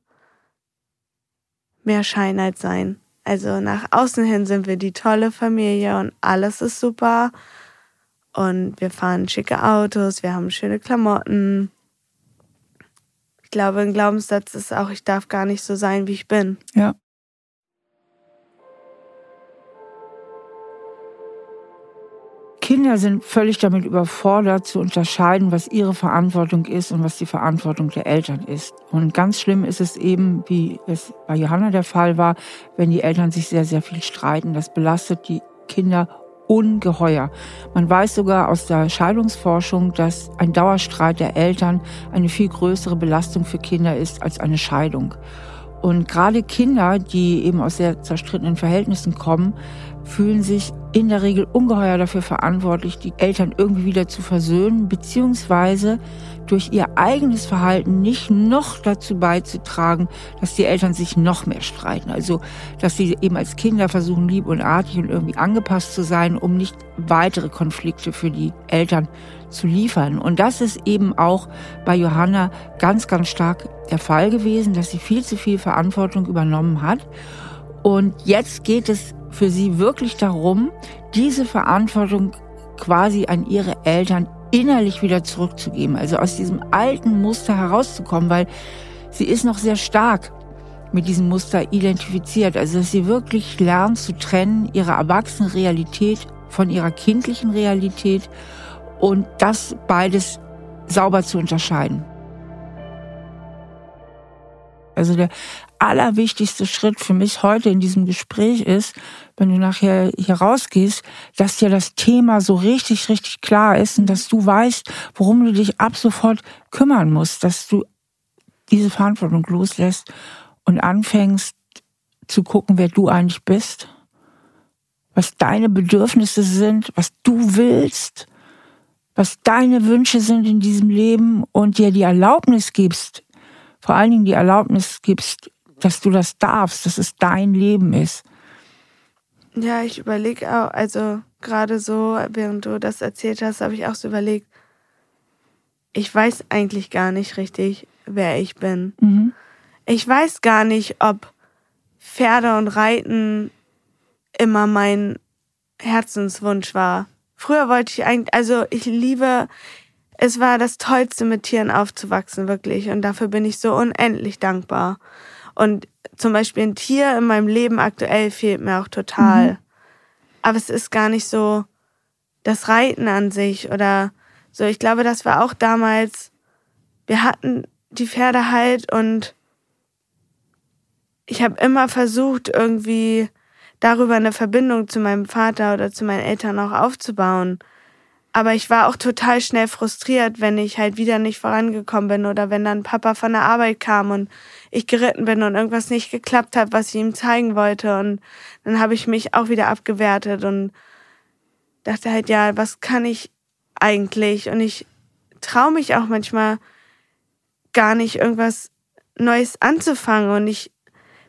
mehr Schein als Sein. Also nach außen hin sind wir die tolle Familie und alles ist super. Und wir fahren schicke Autos, wir haben schöne Klamotten. Ich glaube, ein Glaubenssatz ist auch, ich darf gar nicht so sein, wie ich bin. Ja. Kinder sind völlig damit überfordert zu unterscheiden, was ihre Verantwortung ist und was die Verantwortung der Eltern ist. Und ganz schlimm ist es eben, wie es bei Johanna der Fall war, wenn die Eltern sich sehr, sehr viel streiten. Das belastet die Kinder ungeheuer. Man weiß sogar aus der Scheidungsforschung, dass ein Dauerstreit der Eltern eine viel größere Belastung für Kinder ist als eine Scheidung. Und gerade Kinder, die eben aus sehr zerstrittenen Verhältnissen kommen, fühlen sich in der Regel ungeheuer dafür verantwortlich, die Eltern irgendwie wieder zu versöhnen, beziehungsweise durch ihr eigenes Verhalten nicht noch dazu beizutragen, dass die Eltern sich noch mehr streiten. Also, dass sie eben als Kinder versuchen, lieb und artig und irgendwie angepasst zu sein, um nicht weitere Konflikte für die Eltern zu liefern. Und das ist eben auch bei Johanna ganz, ganz stark der Fall gewesen, dass sie viel zu viel Verantwortung übernommen hat. Und jetzt geht es für sie wirklich darum, diese Verantwortung quasi an ihre Eltern innerlich wieder zurückzugeben, also aus diesem alten Muster herauszukommen, weil sie ist noch sehr stark mit diesem Muster identifiziert, also dass sie wirklich lernt zu trennen ihre erwachsene Realität von ihrer kindlichen Realität und das beides sauber zu unterscheiden. Also der allerwichtigste Schritt für mich heute in diesem Gespräch ist, wenn du nachher hier rausgehst, dass dir das Thema so richtig, richtig klar ist und dass du weißt, worum du dich ab sofort kümmern musst, dass du diese Verantwortung loslässt und anfängst zu gucken, wer du eigentlich bist, was deine Bedürfnisse sind, was du willst, was deine Wünsche sind in diesem Leben und dir die Erlaubnis gibst, vor allen Dingen die Erlaubnis gibst, dass du das darfst, dass es dein Leben ist. Ja, ich überlege auch, also gerade so, während du das erzählt hast, habe ich auch so überlegt, ich weiß eigentlich gar nicht richtig, wer ich bin. Mhm. Ich weiß gar nicht, ob Pferde und Reiten immer mein Herzenswunsch war. Früher wollte ich eigentlich, also ich liebe, es war das Tollste, mit Tieren aufzuwachsen, wirklich. Und dafür bin ich so unendlich dankbar. Und zum Beispiel ein Tier in meinem Leben aktuell fehlt mir auch total. Mhm. Aber es ist gar nicht so das Reiten an sich oder so. Ich glaube, das war auch damals, wir hatten die Pferde halt und ich habe immer versucht, irgendwie darüber eine Verbindung zu meinem Vater oder zu meinen Eltern auch aufzubauen. Aber ich war auch total schnell frustriert, wenn ich halt wieder nicht vorangekommen bin oder wenn dann Papa von der Arbeit kam und ich geritten bin und irgendwas nicht geklappt hat, was ich ihm zeigen wollte. Und dann habe ich mich auch wieder abgewertet und dachte halt, ja, was kann ich eigentlich? Und ich traue mich auch manchmal gar nicht, irgendwas Neues anzufangen und ich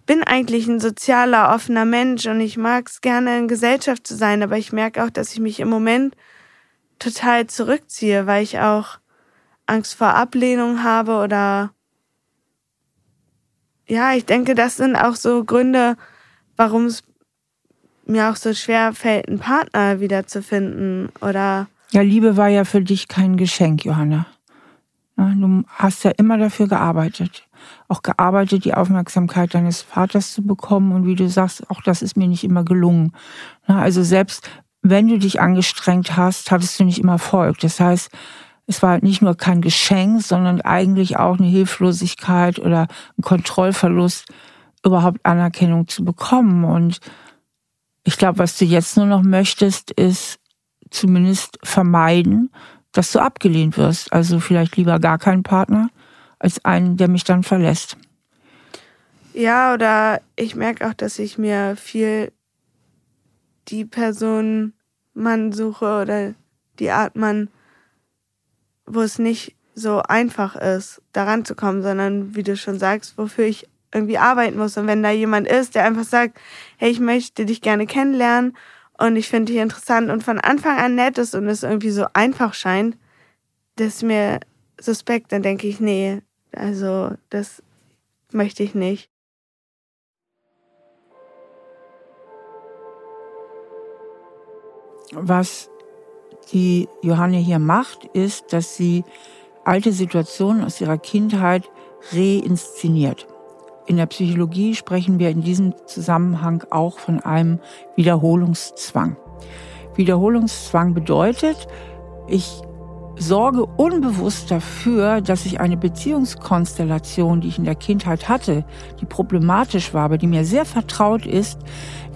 bin eigentlich ein sozialer, offener Mensch und ich mag es gerne in Gesellschaft zu sein, aber ich merke auch, dass ich mich im Moment total zurückziehe, weil ich auch Angst vor Ablehnung habe oder ja, ich denke, das sind auch so Gründe, warum es mir auch so schwer fällt, einen Partner wiederzufinden oder ja, Liebe war ja für dich kein Geschenk, Johanna. Du hast ja immer dafür gearbeitet. Auch gearbeitet, die Aufmerksamkeit deines Vaters zu bekommen. Und wie du sagst, auch das ist mir nicht immer gelungen. Also selbst wenn du dich angestrengt hast, hattest du nicht immer Erfolg. Das heißt, es war nicht nur kein Geschenk, sondern eigentlich auch eine Hilflosigkeit oder ein Kontrollverlust, überhaupt Anerkennung zu bekommen. Und ich glaube, was du jetzt nur noch möchtest, ist zumindest vermeiden, dass du abgelehnt wirst. Also vielleicht lieber gar keinen Partner als einen, der mich dann verlässt. Ja, oder ich merke auch, dass ich mir viel die Person Mann suche oder die Art Mann, wo es nicht so einfach ist, daran zu kommen, sondern wie du schon sagst, wofür ich irgendwie arbeiten muss. Und wenn da jemand ist, der einfach sagt, hey, ich möchte dich gerne kennenlernen und ich finde dich interessant und von Anfang an nett ist und es irgendwie so einfach scheint, das ist mir suspekt, dann denke ich, nee, also das möchte ich nicht. Was die Johanne hier macht, ist, dass sie alte Situationen aus ihrer Kindheit reinszeniert. In der Psychologie sprechen wir in diesem Zusammenhang auch von einem Wiederholungszwang. Wiederholungszwang bedeutet, ich sorge unbewusst dafür, dass ich eine Beziehungskonstellation, die ich in der Kindheit hatte, die problematisch war, aber die mir sehr vertraut ist,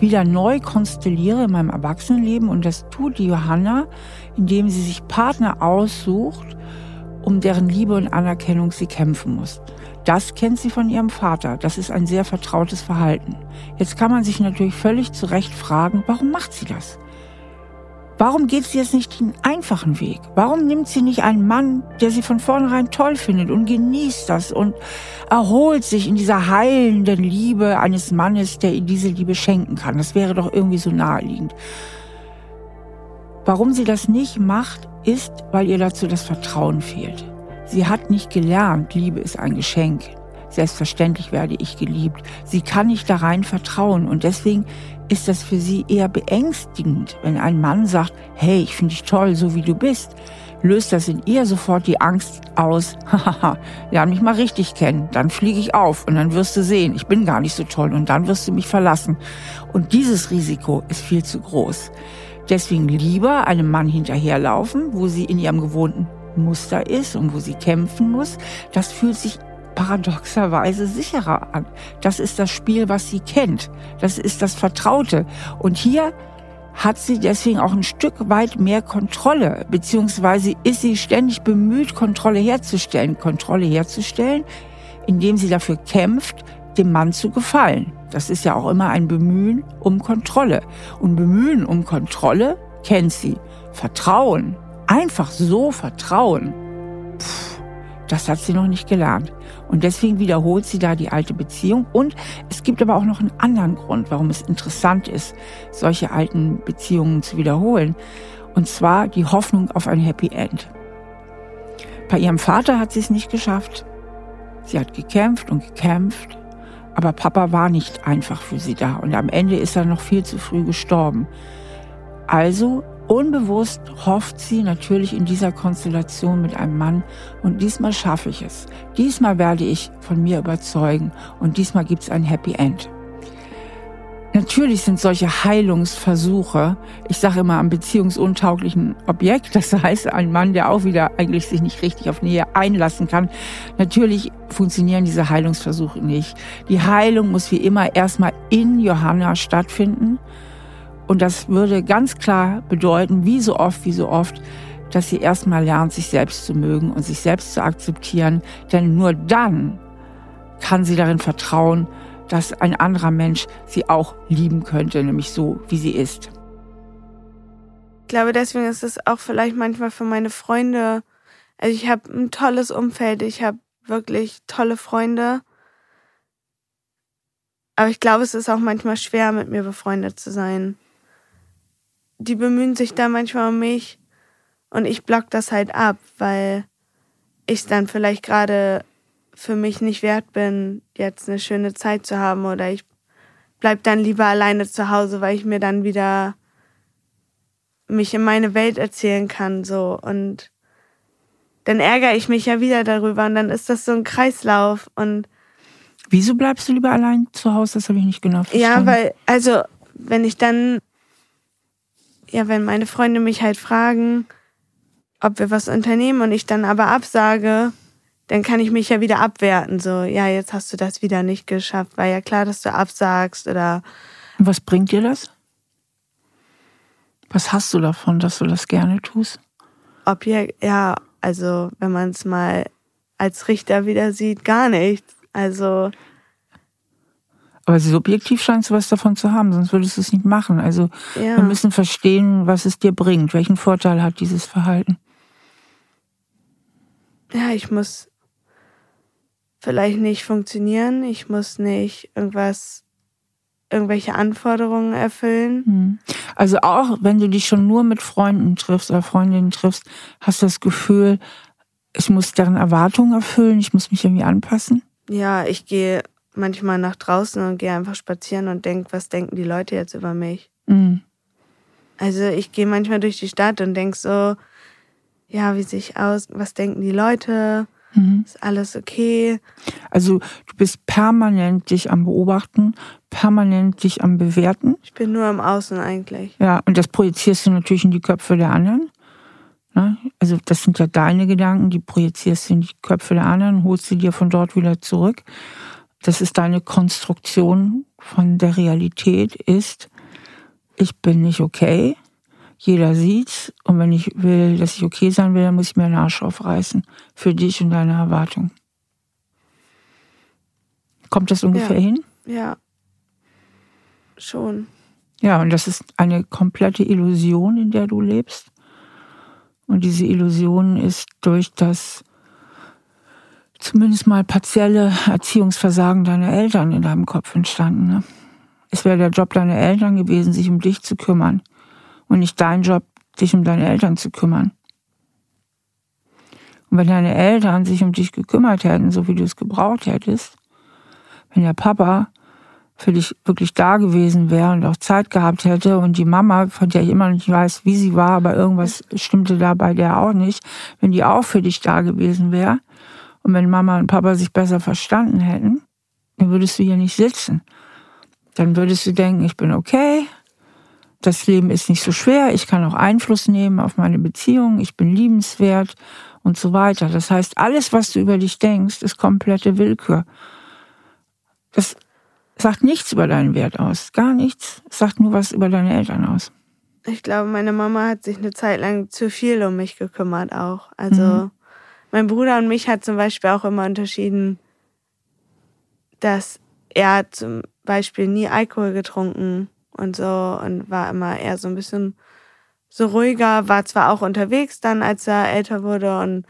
wieder neu konstelliere in meinem Erwachsenenleben. Und das tut die Johanna, indem sie sich Partner aussucht, um deren Liebe und Anerkennung sie kämpfen muss. Das kennt sie von ihrem Vater. Das ist ein sehr vertrautes Verhalten. Jetzt kann man sich natürlich völlig zu Recht fragen, warum macht sie das? Warum geht sie jetzt nicht den einfachen Weg? Warum nimmt sie nicht einen Mann, der sie von vornherein toll findet und genießt das und erholt sich in dieser heilenden Liebe eines Mannes, der ihr diese Liebe schenken kann? Das wäre doch irgendwie so naheliegend. Warum sie das nicht macht, ist, weil ihr dazu das Vertrauen fehlt. Sie hat nicht gelernt, Liebe ist ein Geschenk. Selbstverständlich werde ich geliebt. Sie kann nicht da rein vertrauen und deswegen ist das für sie eher beängstigend, wenn ein Mann sagt, hey, ich finde dich toll, so wie du bist. Löst das in ihr sofort die Angst aus, <laughs> hahaha, lern mich mal richtig kennen, dann fliege ich auf und dann wirst du sehen, ich bin gar nicht so toll und dann wirst du mich verlassen. Und dieses Risiko ist viel zu groß. Deswegen lieber einem Mann hinterherlaufen, wo sie in ihrem gewohnten Muster ist und wo sie kämpfen muss. Das fühlt sich paradoxerweise sicherer an. Das ist das Spiel, was sie kennt. Das ist das Vertraute. Und hier hat sie deswegen auch ein Stück weit mehr Kontrolle, beziehungsweise ist sie ständig bemüht, Kontrolle herzustellen. Kontrolle herzustellen, indem sie dafür kämpft, dem Mann zu gefallen. Das ist ja auch immer ein Bemühen um Kontrolle. Und Bemühen um Kontrolle kennt sie. Vertrauen. Einfach so vertrauen. Puh das hat sie noch nicht gelernt. Und deswegen wiederholt sie da die alte Beziehung. Und es gibt aber auch noch einen anderen Grund, warum es interessant ist, solche alten Beziehungen zu wiederholen. Und zwar die Hoffnung auf ein Happy End. Bei ihrem Vater hat sie es nicht geschafft. Sie hat gekämpft und gekämpft. Aber Papa war nicht einfach für sie da. Und am Ende ist er noch viel zu früh gestorben. Also Unbewusst hofft sie natürlich in dieser Konstellation mit einem Mann und diesmal schaffe ich es. Diesmal werde ich von mir überzeugen und diesmal gibt es ein Happy End. Natürlich sind solche Heilungsversuche, ich sage immer am beziehungsuntauglichen Objekt, das heißt ein Mann, der auch wieder eigentlich sich nicht richtig auf Nähe einlassen kann. Natürlich funktionieren diese Heilungsversuche nicht. Die Heilung muss wie immer erstmal in Johanna stattfinden und das würde ganz klar bedeuten, wie so oft, wie so oft, dass sie erstmal lernt, sich selbst zu mögen und sich selbst zu akzeptieren. Denn nur dann kann sie darin vertrauen, dass ein anderer Mensch sie auch lieben könnte, nämlich so, wie sie ist. Ich glaube, deswegen ist es auch vielleicht manchmal für meine Freunde, also ich habe ein tolles Umfeld, ich habe wirklich tolle Freunde, Aber ich glaube, es ist auch manchmal schwer, mit mir befreundet zu sein. Die bemühen sich da manchmal um mich und ich block das halt ab, weil ich es dann vielleicht gerade für mich nicht wert bin, jetzt eine schöne Zeit zu haben oder ich bleib dann lieber alleine zu Hause, weil ich mir dann wieder mich in meine Welt erzählen kann so und dann ärgere ich mich ja wieder darüber und dann ist das so ein Kreislauf und Wieso bleibst du lieber allein zu Hause? Das habe ich nicht genau verstanden. Ja, weil, also, wenn ich dann, ja, wenn meine Freunde mich halt fragen, ob wir was unternehmen und ich dann aber absage, dann kann ich mich ja wieder abwerten. So, ja, jetzt hast du das wieder nicht geschafft. War ja klar, dass du absagst oder. Was bringt dir das? Was hast du davon, dass du das gerne tust? Objekt, ja, also wenn man es mal als Richter wieder sieht, gar nichts. Also. Aber subjektiv scheinst du was davon zu haben, sonst würdest du es nicht machen. Also ja. wir müssen verstehen, was es dir bringt. Welchen Vorteil hat dieses Verhalten? Ja, ich muss vielleicht nicht funktionieren. Ich muss nicht irgendwas, irgendwelche Anforderungen erfüllen. Hm. Also auch wenn du dich schon nur mit Freunden triffst oder Freundinnen triffst, hast du das Gefühl, ich muss deren Erwartungen erfüllen, ich muss mich irgendwie anpassen? Ja, ich gehe manchmal nach draußen und gehe einfach spazieren und denke, was denken die Leute jetzt über mich? Mhm. Also ich gehe manchmal durch die Stadt und denke so, ja, wie sehe ich aus? Was denken die Leute? Mhm. Ist alles okay? Also du bist permanent dich am Beobachten, permanent dich am Bewerten. Ich bin nur im Außen eigentlich. Ja, und das projizierst du natürlich in die Köpfe der anderen. Ne? Also das sind ja deine Gedanken, die projizierst du in die Köpfe der anderen, holst sie dir von dort wieder zurück. Das ist deine Konstruktion von der Realität, ist, ich bin nicht okay, jeder sieht's und wenn ich will, dass ich okay sein will, dann muss ich mir einen Arsch aufreißen für dich und deine Erwartung. Kommt das ungefähr ja. hin? Ja, schon. Ja, und das ist eine komplette Illusion, in der du lebst. Und diese Illusion ist durch das zumindest mal partielle Erziehungsversagen deiner Eltern in deinem Kopf entstanden. Ne? Es wäre der Job deiner Eltern gewesen, sich um dich zu kümmern und nicht dein Job, dich um deine Eltern zu kümmern. Und wenn deine Eltern sich um dich gekümmert hätten, so wie du es gebraucht hättest, wenn der Papa für dich wirklich da gewesen wäre und auch Zeit gehabt hätte und die Mama, von der ich immer nicht weiß, wie sie war, aber irgendwas stimmte da bei der auch nicht, wenn die auch für dich da gewesen wäre und wenn Mama und Papa sich besser verstanden hätten, dann würdest du hier nicht sitzen. Dann würdest du denken, ich bin okay, das Leben ist nicht so schwer, ich kann auch Einfluss nehmen auf meine Beziehung, ich bin liebenswert und so weiter. Das heißt, alles, was du über dich denkst, ist komplette Willkür. Das sagt nichts über deinen Wert aus. Gar nichts. Es sagt nur was über deine Eltern aus. Ich glaube, meine Mama hat sich eine Zeit lang zu viel um mich gekümmert auch. Also mhm. Mein Bruder und mich hat zum Beispiel auch immer unterschieden, dass er zum Beispiel nie Alkohol getrunken und so und war immer eher so ein bisschen so ruhiger, war zwar auch unterwegs dann, als er älter wurde und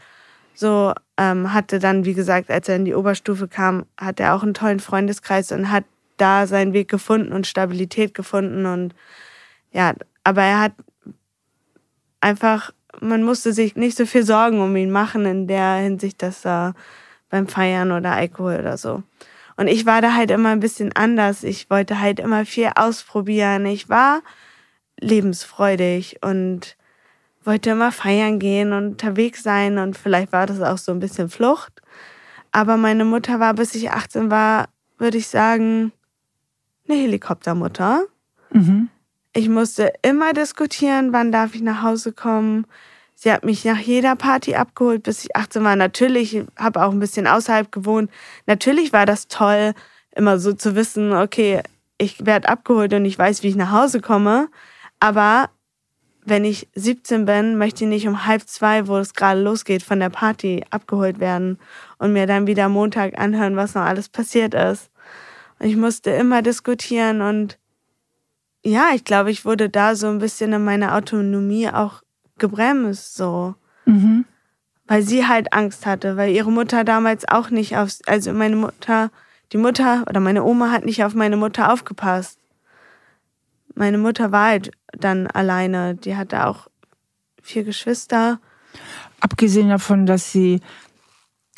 so ähm, hatte dann, wie gesagt, als er in die Oberstufe kam, hat er auch einen tollen Freundeskreis und hat da seinen Weg gefunden und Stabilität gefunden und ja, aber er hat einfach, man musste sich nicht so viel Sorgen um ihn machen in der Hinsicht, dass er beim Feiern oder Alkohol oder so. Und ich war da halt immer ein bisschen anders. Ich wollte halt immer viel ausprobieren. Ich war lebensfreudig und wollte immer feiern gehen und unterwegs sein und vielleicht war das auch so ein bisschen Flucht. Aber meine Mutter war, bis ich 18 war, würde ich sagen, eine Helikoptermutter. Mhm. Ich musste immer diskutieren, wann darf ich nach Hause kommen. Sie hat mich nach jeder Party abgeholt, bis ich 18 war. Natürlich, ich habe auch ein bisschen außerhalb gewohnt. Natürlich war das toll, immer so zu wissen, okay, ich werde abgeholt und ich weiß, wie ich nach Hause komme. Aber wenn ich 17 bin, möchte ich nicht um halb zwei, wo es gerade losgeht, von der Party abgeholt werden und mir dann wieder Montag anhören, was noch alles passiert ist. Ich musste immer diskutieren und ja, ich glaube, ich wurde da so ein bisschen in meiner Autonomie auch gebremst, so. Mhm. Weil sie halt Angst hatte, weil ihre Mutter damals auch nicht aufs, also meine Mutter, die die Mutter oder meine Oma hat nicht auf meine Mutter aufgepasst. Meine Mutter war halt dann alleine. Die hatte auch vier Geschwister. Abgesehen davon, dass sie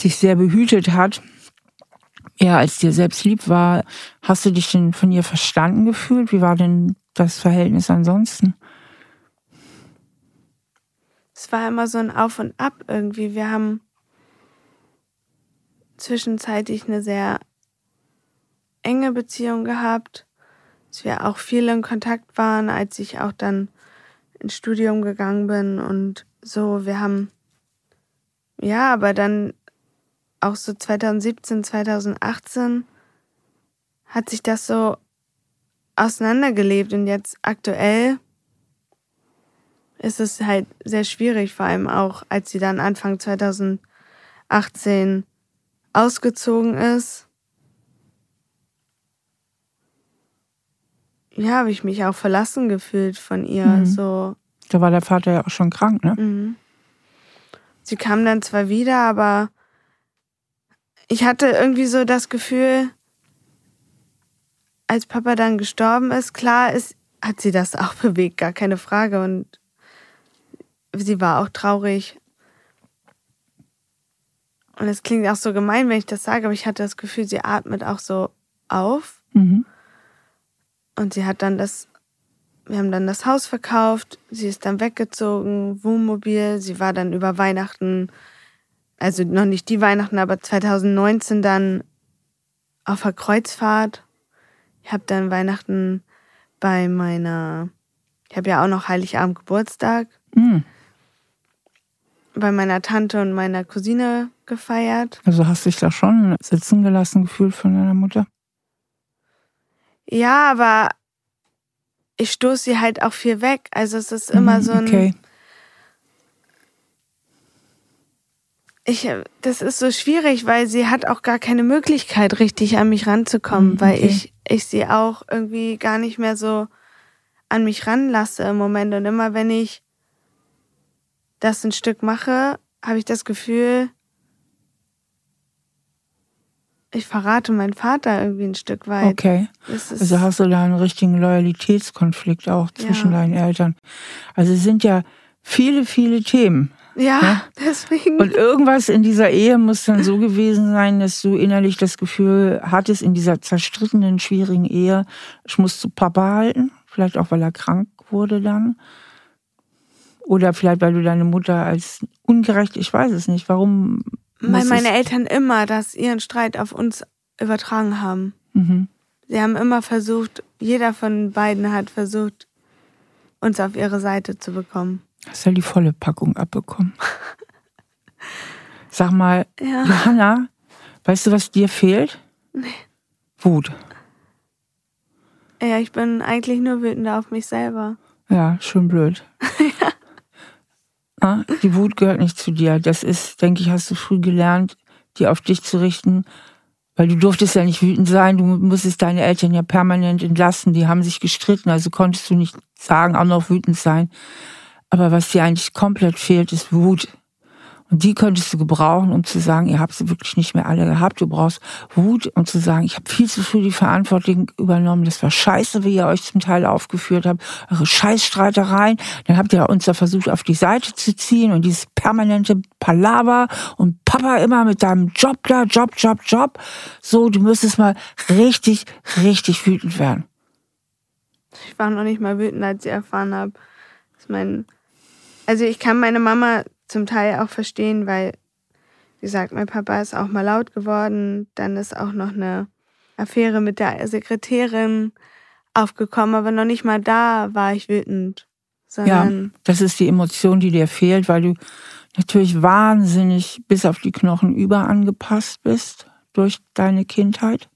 dich sehr behütet hat, eher als dir selbst lieb war, hast du dich denn von ihr verstanden gefühlt? Wie war denn das Verhältnis ansonsten? Es war immer so ein Auf und Ab irgendwie. Wir haben zwischenzeitlich eine sehr enge Beziehung gehabt, dass wir auch viel in Kontakt waren, als ich auch dann ins Studium gegangen bin und so. Wir haben, ja, aber dann auch so 2017, 2018 hat sich das so auseinandergelebt und jetzt aktuell ist es halt sehr schwierig, vor allem auch, als sie dann Anfang 2018 ausgezogen ist. Ja, habe ich mich auch verlassen gefühlt von ihr. Mhm. So. Da war der Vater ja auch schon krank, ne? Mhm. Sie kam dann zwar wieder, aber ich hatte irgendwie so das Gefühl, als Papa dann gestorben ist, klar ist, hat sie das auch <laughs> bewegt, gar keine Frage. Und sie war auch traurig. Und es klingt auch so gemein, wenn ich das sage, aber ich hatte das Gefühl, sie atmet auch so auf. Mhm. Und sie hat dann das, wir haben dann das Haus verkauft, sie ist dann weggezogen, Wohnmobil, sie war dann über Weihnachten, also noch nicht die Weihnachten, aber 2019 dann auf der Kreuzfahrt. Ich habe dann Weihnachten bei meiner, ich habe ja auch noch Heiligabend Geburtstag. Mhm bei meiner Tante und meiner Cousine gefeiert. Also hast du dich da schon sitzen gelassen gefühlt von deiner Mutter? Ja, aber ich stoße sie halt auch viel weg. Also es ist immer mhm, so ein. Okay. Ich, das ist so schwierig, weil sie hat auch gar keine Möglichkeit, richtig an mich ranzukommen, mhm, weil ich, ich sie auch irgendwie gar nicht mehr so an mich ranlasse im Moment. Und immer wenn ich das ein Stück mache, habe ich das Gefühl, ich verrate meinen Vater irgendwie ein Stück weit. Okay. Also hast du da einen richtigen Loyalitätskonflikt auch zwischen ja. deinen Eltern. Also es sind ja viele, viele Themen. Ja, ne? deswegen. Und irgendwas in dieser Ehe muss dann so gewesen sein, dass du innerlich das Gefühl hattest, in dieser zerstrittenen, schwierigen Ehe, ich muss zu Papa halten. Vielleicht auch, weil er krank wurde dann. Oder vielleicht, weil du deine Mutter als ungerecht, ich weiß es nicht, warum. Weil meine Eltern immer das, ihren Streit auf uns übertragen haben. Mhm. Sie haben immer versucht, jeder von beiden hat versucht, uns auf ihre Seite zu bekommen. Hast du ja die volle Packung abbekommen. Sag mal, ja. Johanna, weißt du, was dir fehlt? Nee. Wut. Ja, ich bin eigentlich nur wütend auf mich selber. Ja, schon blöd. <laughs> ja. Ah, die Wut gehört nicht zu dir. Das ist, denke ich, hast du früh gelernt, die auf dich zu richten. Weil du durftest ja nicht wütend sein, du musstest deine Eltern ja permanent entlassen, die haben sich gestritten, also konntest du nicht sagen, auch noch wütend sein. Aber was dir eigentlich komplett fehlt, ist Wut. Und die könntest du gebrauchen, um zu sagen, ihr habt sie wirklich nicht mehr alle gehabt. Du brauchst Wut, um zu sagen, ich habe viel zu früh die Verantwortung übernommen. Das war scheiße, wie ihr euch zum Teil aufgeführt habt. Eure Scheißstreitereien. Dann habt ihr uns da versucht, auf die Seite zu ziehen und dieses permanente Palaver und Papa immer mit deinem Job da, Job, Job, Job. So, du müsstest mal richtig, richtig wütend werden. Ich war noch nicht mal wütend, als ich erfahren habe, dass mein also ich kann meine Mama zum Teil auch verstehen, weil, wie gesagt, mein Papa ist auch mal laut geworden. Dann ist auch noch eine Affäre mit der Sekretärin aufgekommen, aber noch nicht mal da war ich wütend. ja, das ist die Emotion, die dir fehlt, weil du natürlich wahnsinnig bis auf die Knochen überangepasst bist durch deine Kindheit.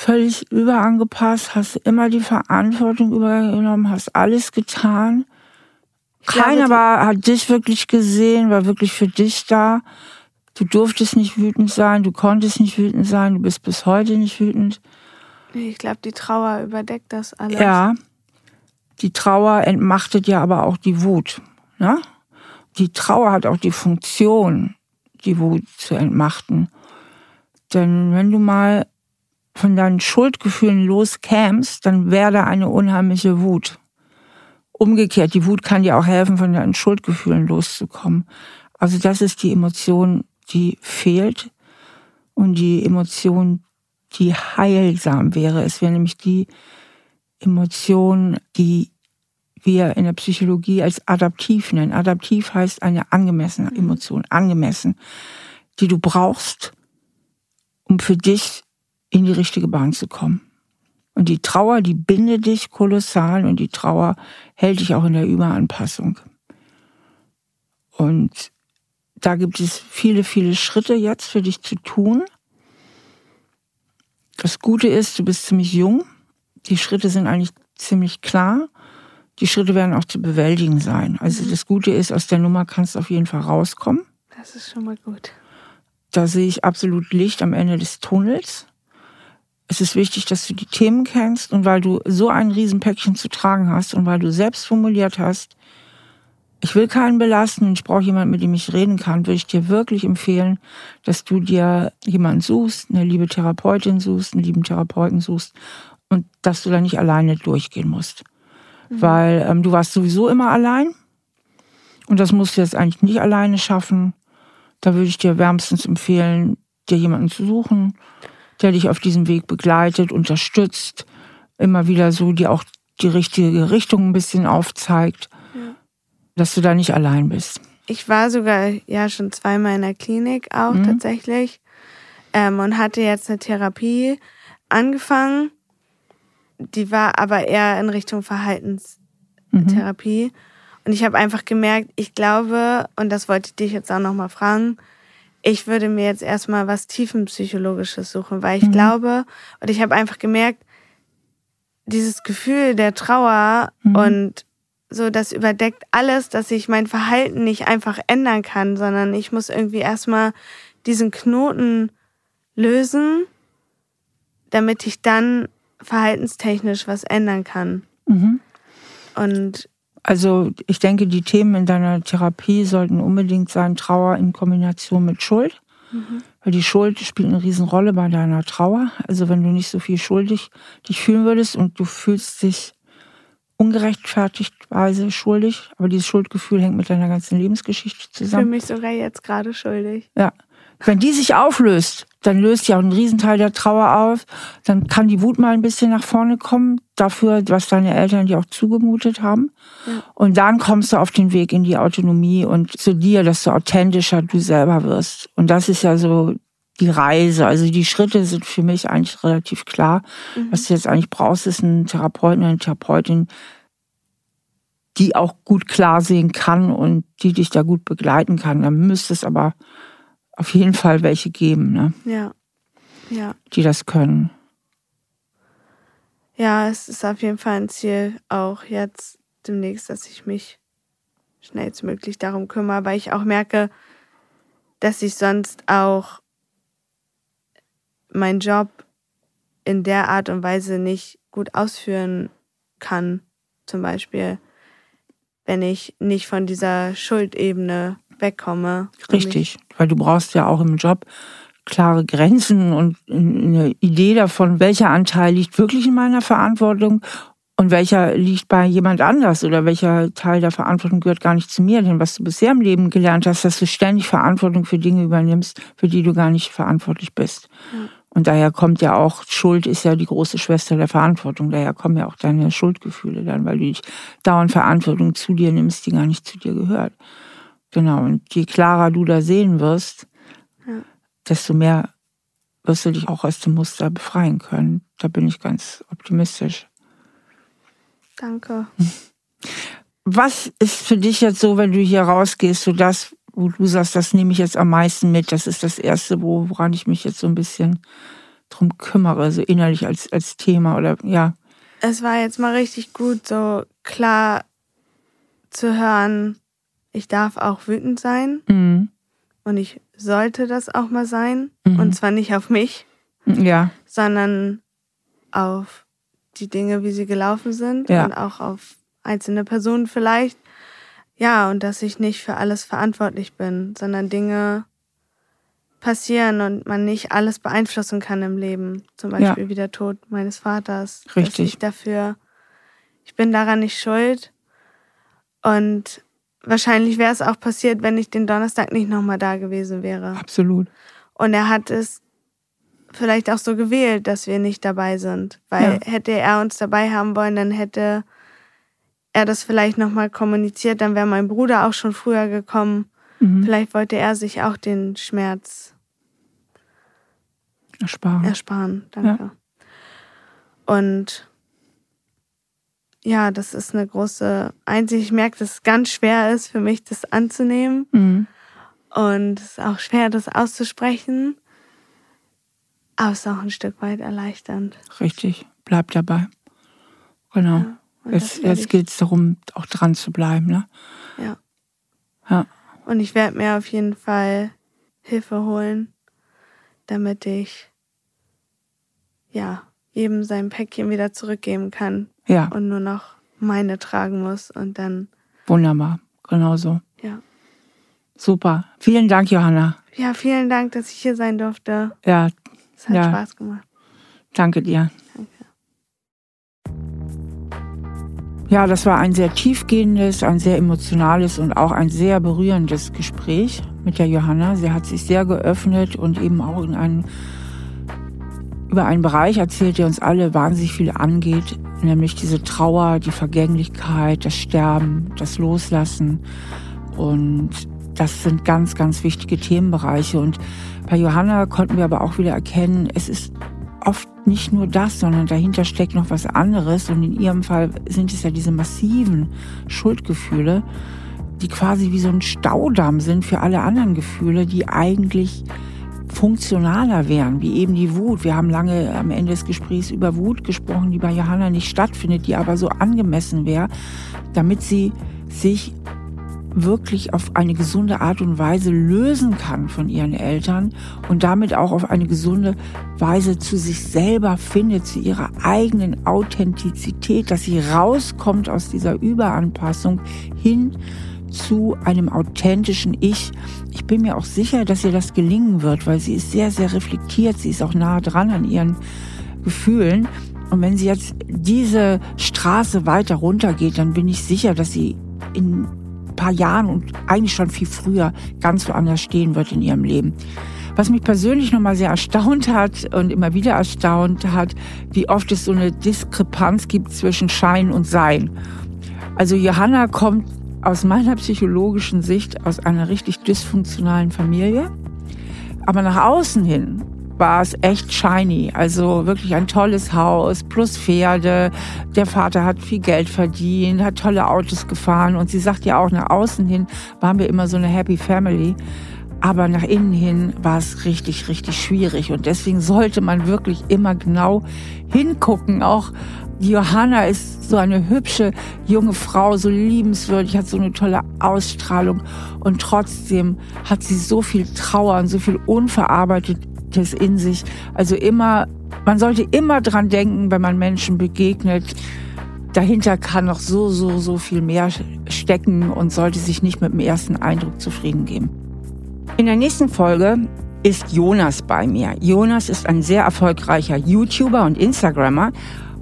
Völlig überangepasst, hast immer die Verantwortung übergenommen, hast alles getan. Keiner war, hat dich wirklich gesehen, war wirklich für dich da. Du durftest nicht wütend sein, du konntest nicht wütend sein, du bist bis heute nicht wütend. Ich glaube, die Trauer überdeckt das alles. Ja, die Trauer entmachtet ja aber auch die Wut. Ne? Die Trauer hat auch die Funktion, die Wut zu entmachten. Denn wenn du mal von deinen Schuldgefühlen loskämst, dann wäre da eine unheimliche Wut. Umgekehrt, die Wut kann dir auch helfen, von deinen Schuldgefühlen loszukommen. Also das ist die Emotion, die fehlt und die Emotion, die heilsam wäre. Es wäre nämlich die Emotion, die wir in der Psychologie als adaptiv nennen. Adaptiv heißt eine angemessene Emotion, angemessen, die du brauchst, um für dich in die richtige Bahn zu kommen. Und die Trauer, die bindet dich kolossal und die Trauer hält dich auch in der Überanpassung. Und da gibt es viele, viele Schritte jetzt für dich zu tun. Das Gute ist, du bist ziemlich jung. Die Schritte sind eigentlich ziemlich klar. Die Schritte werden auch zu bewältigen sein. Also mhm. das Gute ist, aus der Nummer kannst du auf jeden Fall rauskommen. Das ist schon mal gut. Da sehe ich absolut Licht am Ende des Tunnels. Es ist wichtig, dass du die Themen kennst und weil du so ein Riesenpäckchen zu tragen hast und weil du selbst formuliert hast, ich will keinen belasten und ich brauche jemanden, mit dem ich reden kann, würde ich dir wirklich empfehlen, dass du dir jemanden suchst, eine liebe Therapeutin suchst, einen lieben Therapeuten suchst und dass du da nicht alleine durchgehen musst. Mhm. Weil ähm, du warst sowieso immer allein und das musst du jetzt eigentlich nicht alleine schaffen. Da würde ich dir wärmstens empfehlen, dir jemanden zu suchen, der dich auf diesem Weg begleitet, unterstützt, immer wieder so dir auch die richtige Richtung ein bisschen aufzeigt dass du da nicht allein bist. Ich war sogar ja schon zweimal in der Klinik auch mhm. tatsächlich ähm, und hatte jetzt eine Therapie angefangen. Die war aber eher in Richtung Verhaltenstherapie. Mhm. Und ich habe einfach gemerkt, ich glaube, und das wollte ich dich jetzt auch nochmal fragen, ich würde mir jetzt erstmal was tiefenpsychologisches suchen, weil ich mhm. glaube, und ich habe einfach gemerkt, dieses Gefühl der Trauer mhm. und so das überdeckt alles, dass ich mein Verhalten nicht einfach ändern kann, sondern ich muss irgendwie erstmal diesen Knoten lösen, damit ich dann verhaltenstechnisch was ändern kann. Mhm. Und also ich denke, die Themen in deiner Therapie sollten unbedingt sein Trauer in Kombination mit Schuld. Mhm. Weil die Schuld spielt eine Riesenrolle bei deiner Trauer. Also wenn du nicht so viel schuldig dich fühlen würdest und du fühlst dich ungerechtfertigtweise schuldig, aber dieses Schuldgefühl hängt mit deiner ganzen Lebensgeschichte zusammen. Für mich sogar jetzt gerade schuldig. Ja. Wenn die sich auflöst, dann löst ja auch ein Riesenteil der Trauer auf. Dann kann die Wut mal ein bisschen nach vorne kommen, dafür, was deine Eltern dir auch zugemutet haben. Ja. Und dann kommst du auf den Weg in die Autonomie und zu dir, dass du authentischer du selber wirst. Und das ist ja so die Reise. Also die Schritte sind für mich eigentlich relativ klar. Mhm. Was du jetzt eigentlich brauchst, ist ein Therapeuten, eine Therapeutin, die auch gut klar sehen kann und die dich da gut begleiten kann. Dann müsste es aber auf jeden Fall welche geben, ne? Ja. Ja. Die das können. Ja, es ist auf jeden Fall ein Ziel, auch jetzt demnächst, dass ich mich schnellstmöglich darum kümmere, weil ich auch merke, dass ich sonst auch meinen Job in der Art und Weise nicht gut ausführen kann. Zum Beispiel, wenn ich nicht von dieser Schuldebene wegkomme. Richtig, weil du brauchst ja auch im Job klare Grenzen und eine Idee davon, welcher Anteil liegt wirklich in meiner Verantwortung und welcher liegt bei jemand anders oder welcher Teil der Verantwortung gehört gar nicht zu mir. Denn was du bisher im Leben gelernt hast, dass du ständig Verantwortung für Dinge übernimmst, für die du gar nicht verantwortlich bist. Ja. Und daher kommt ja auch, Schuld ist ja die große Schwester der Verantwortung. Daher kommen ja auch deine Schuldgefühle dann, weil du dich dauernd Verantwortung zu dir nimmst, die gar nicht zu dir gehört. Genau. Und je klarer du da sehen wirst, ja. desto mehr wirst du dich auch aus dem Muster befreien können. Da bin ich ganz optimistisch. Danke. <laughs> Was ist für dich jetzt so, wenn du hier rausgehst, so das, wo du sagst, das nehme ich jetzt am meisten mit. Das ist das Erste, woran ich mich jetzt so ein bisschen drum kümmere, so innerlich als, als Thema oder ja. Es war jetzt mal richtig gut, so klar zu hören, ich darf auch wütend sein mhm. und ich sollte das auch mal sein. Mhm. Und zwar nicht auf mich, ja. sondern auf die Dinge, wie sie gelaufen sind ja. und auch auf einzelne Personen vielleicht. Ja, und dass ich nicht für alles verantwortlich bin, sondern Dinge passieren und man nicht alles beeinflussen kann im Leben. Zum Beispiel ja. wie der Tod meines Vaters. Richtig. ich dafür, ich bin daran nicht schuld. Und wahrscheinlich wäre es auch passiert, wenn ich den Donnerstag nicht nochmal da gewesen wäre. Absolut. Und er hat es vielleicht auch so gewählt, dass wir nicht dabei sind. Weil ja. hätte er uns dabei haben wollen, dann hätte er das vielleicht nochmal kommuniziert, dann wäre mein Bruder auch schon früher gekommen. Mhm. Vielleicht wollte er sich auch den Schmerz ersparen. Ersparen, danke. Ja. Und ja, das ist eine große Einsicht. Ich merke, dass es ganz schwer ist für mich, das anzunehmen. Mhm. Und es ist auch schwer, das auszusprechen. Aber es ist auch ein Stück weit erleichternd. Richtig, bleib dabei. Genau. Ja, jetzt jetzt geht es darum, auch dran zu bleiben. Ne? Ja. Ja. Und ich werde mir auf jeden Fall Hilfe holen, damit ich ja jedem sein Päckchen wieder zurückgeben kann. Ja. Und nur noch meine tragen muss und dann. Wunderbar, genau so. Ja. Super. Vielen Dank, Johanna. Ja, vielen Dank, dass ich hier sein durfte. Ja. Es hat ja. Spaß gemacht. Danke dir. Ja, das war ein sehr tiefgehendes, ein sehr emotionales und auch ein sehr berührendes Gespräch mit der Johanna. Sie hat sich sehr geöffnet und eben auch in einen, über einen Bereich erzählt, der uns alle wahnsinnig viel angeht, nämlich diese Trauer, die Vergänglichkeit, das Sterben, das Loslassen. Und das sind ganz, ganz wichtige Themenbereiche. Und bei Johanna konnten wir aber auch wieder erkennen, es ist oft nicht nur das, sondern dahinter steckt noch was anderes. Und in ihrem Fall sind es ja diese massiven Schuldgefühle, die quasi wie so ein Staudamm sind für alle anderen Gefühle, die eigentlich funktionaler wären, wie eben die Wut. Wir haben lange am Ende des Gesprächs über Wut gesprochen, die bei Johanna nicht stattfindet, die aber so angemessen wäre, damit sie sich wirklich auf eine gesunde Art und Weise lösen kann von ihren Eltern und damit auch auf eine gesunde Weise zu sich selber findet, zu ihrer eigenen Authentizität, dass sie rauskommt aus dieser Überanpassung hin zu einem authentischen Ich. Ich bin mir auch sicher, dass ihr das gelingen wird, weil sie ist sehr, sehr reflektiert, sie ist auch nah dran an ihren Gefühlen. Und wenn sie jetzt diese Straße weiter runtergeht, dann bin ich sicher, dass sie in paar Jahren und eigentlich schon viel früher ganz woanders stehen wird in ihrem Leben. Was mich persönlich nochmal sehr erstaunt hat und immer wieder erstaunt hat, wie oft es so eine Diskrepanz gibt zwischen Schein und Sein. Also Johanna kommt aus meiner psychologischen Sicht aus einer richtig dysfunktionalen Familie. Aber nach außen hin war es echt shiny. Also wirklich ein tolles Haus plus Pferde. Der Vater hat viel Geld verdient, hat tolle Autos gefahren und sie sagt ja auch, nach außen hin waren wir immer so eine Happy Family. Aber nach innen hin war es richtig, richtig schwierig. Und deswegen sollte man wirklich immer genau hingucken. Auch Johanna ist so eine hübsche junge Frau, so liebenswürdig, hat so eine tolle Ausstrahlung. Und trotzdem hat sie so viel Trauer und so viel unverarbeitet Schlechtes in sich. Also immer, man sollte immer dran denken, wenn man Menschen begegnet. Dahinter kann noch so, so, so viel mehr stecken und sollte sich nicht mit dem ersten Eindruck zufrieden geben. In der nächsten Folge ist Jonas bei mir. Jonas ist ein sehr erfolgreicher YouTuber und Instagrammer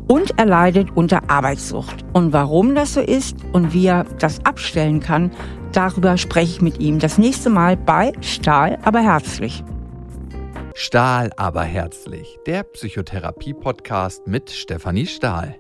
und er leidet unter Arbeitssucht. Und warum das so ist und wie er das abstellen kann, darüber spreche ich mit ihm das nächste Mal bei Stahl, aber herzlich. Stahl aber herzlich, der Psychotherapie-Podcast mit Stefanie Stahl.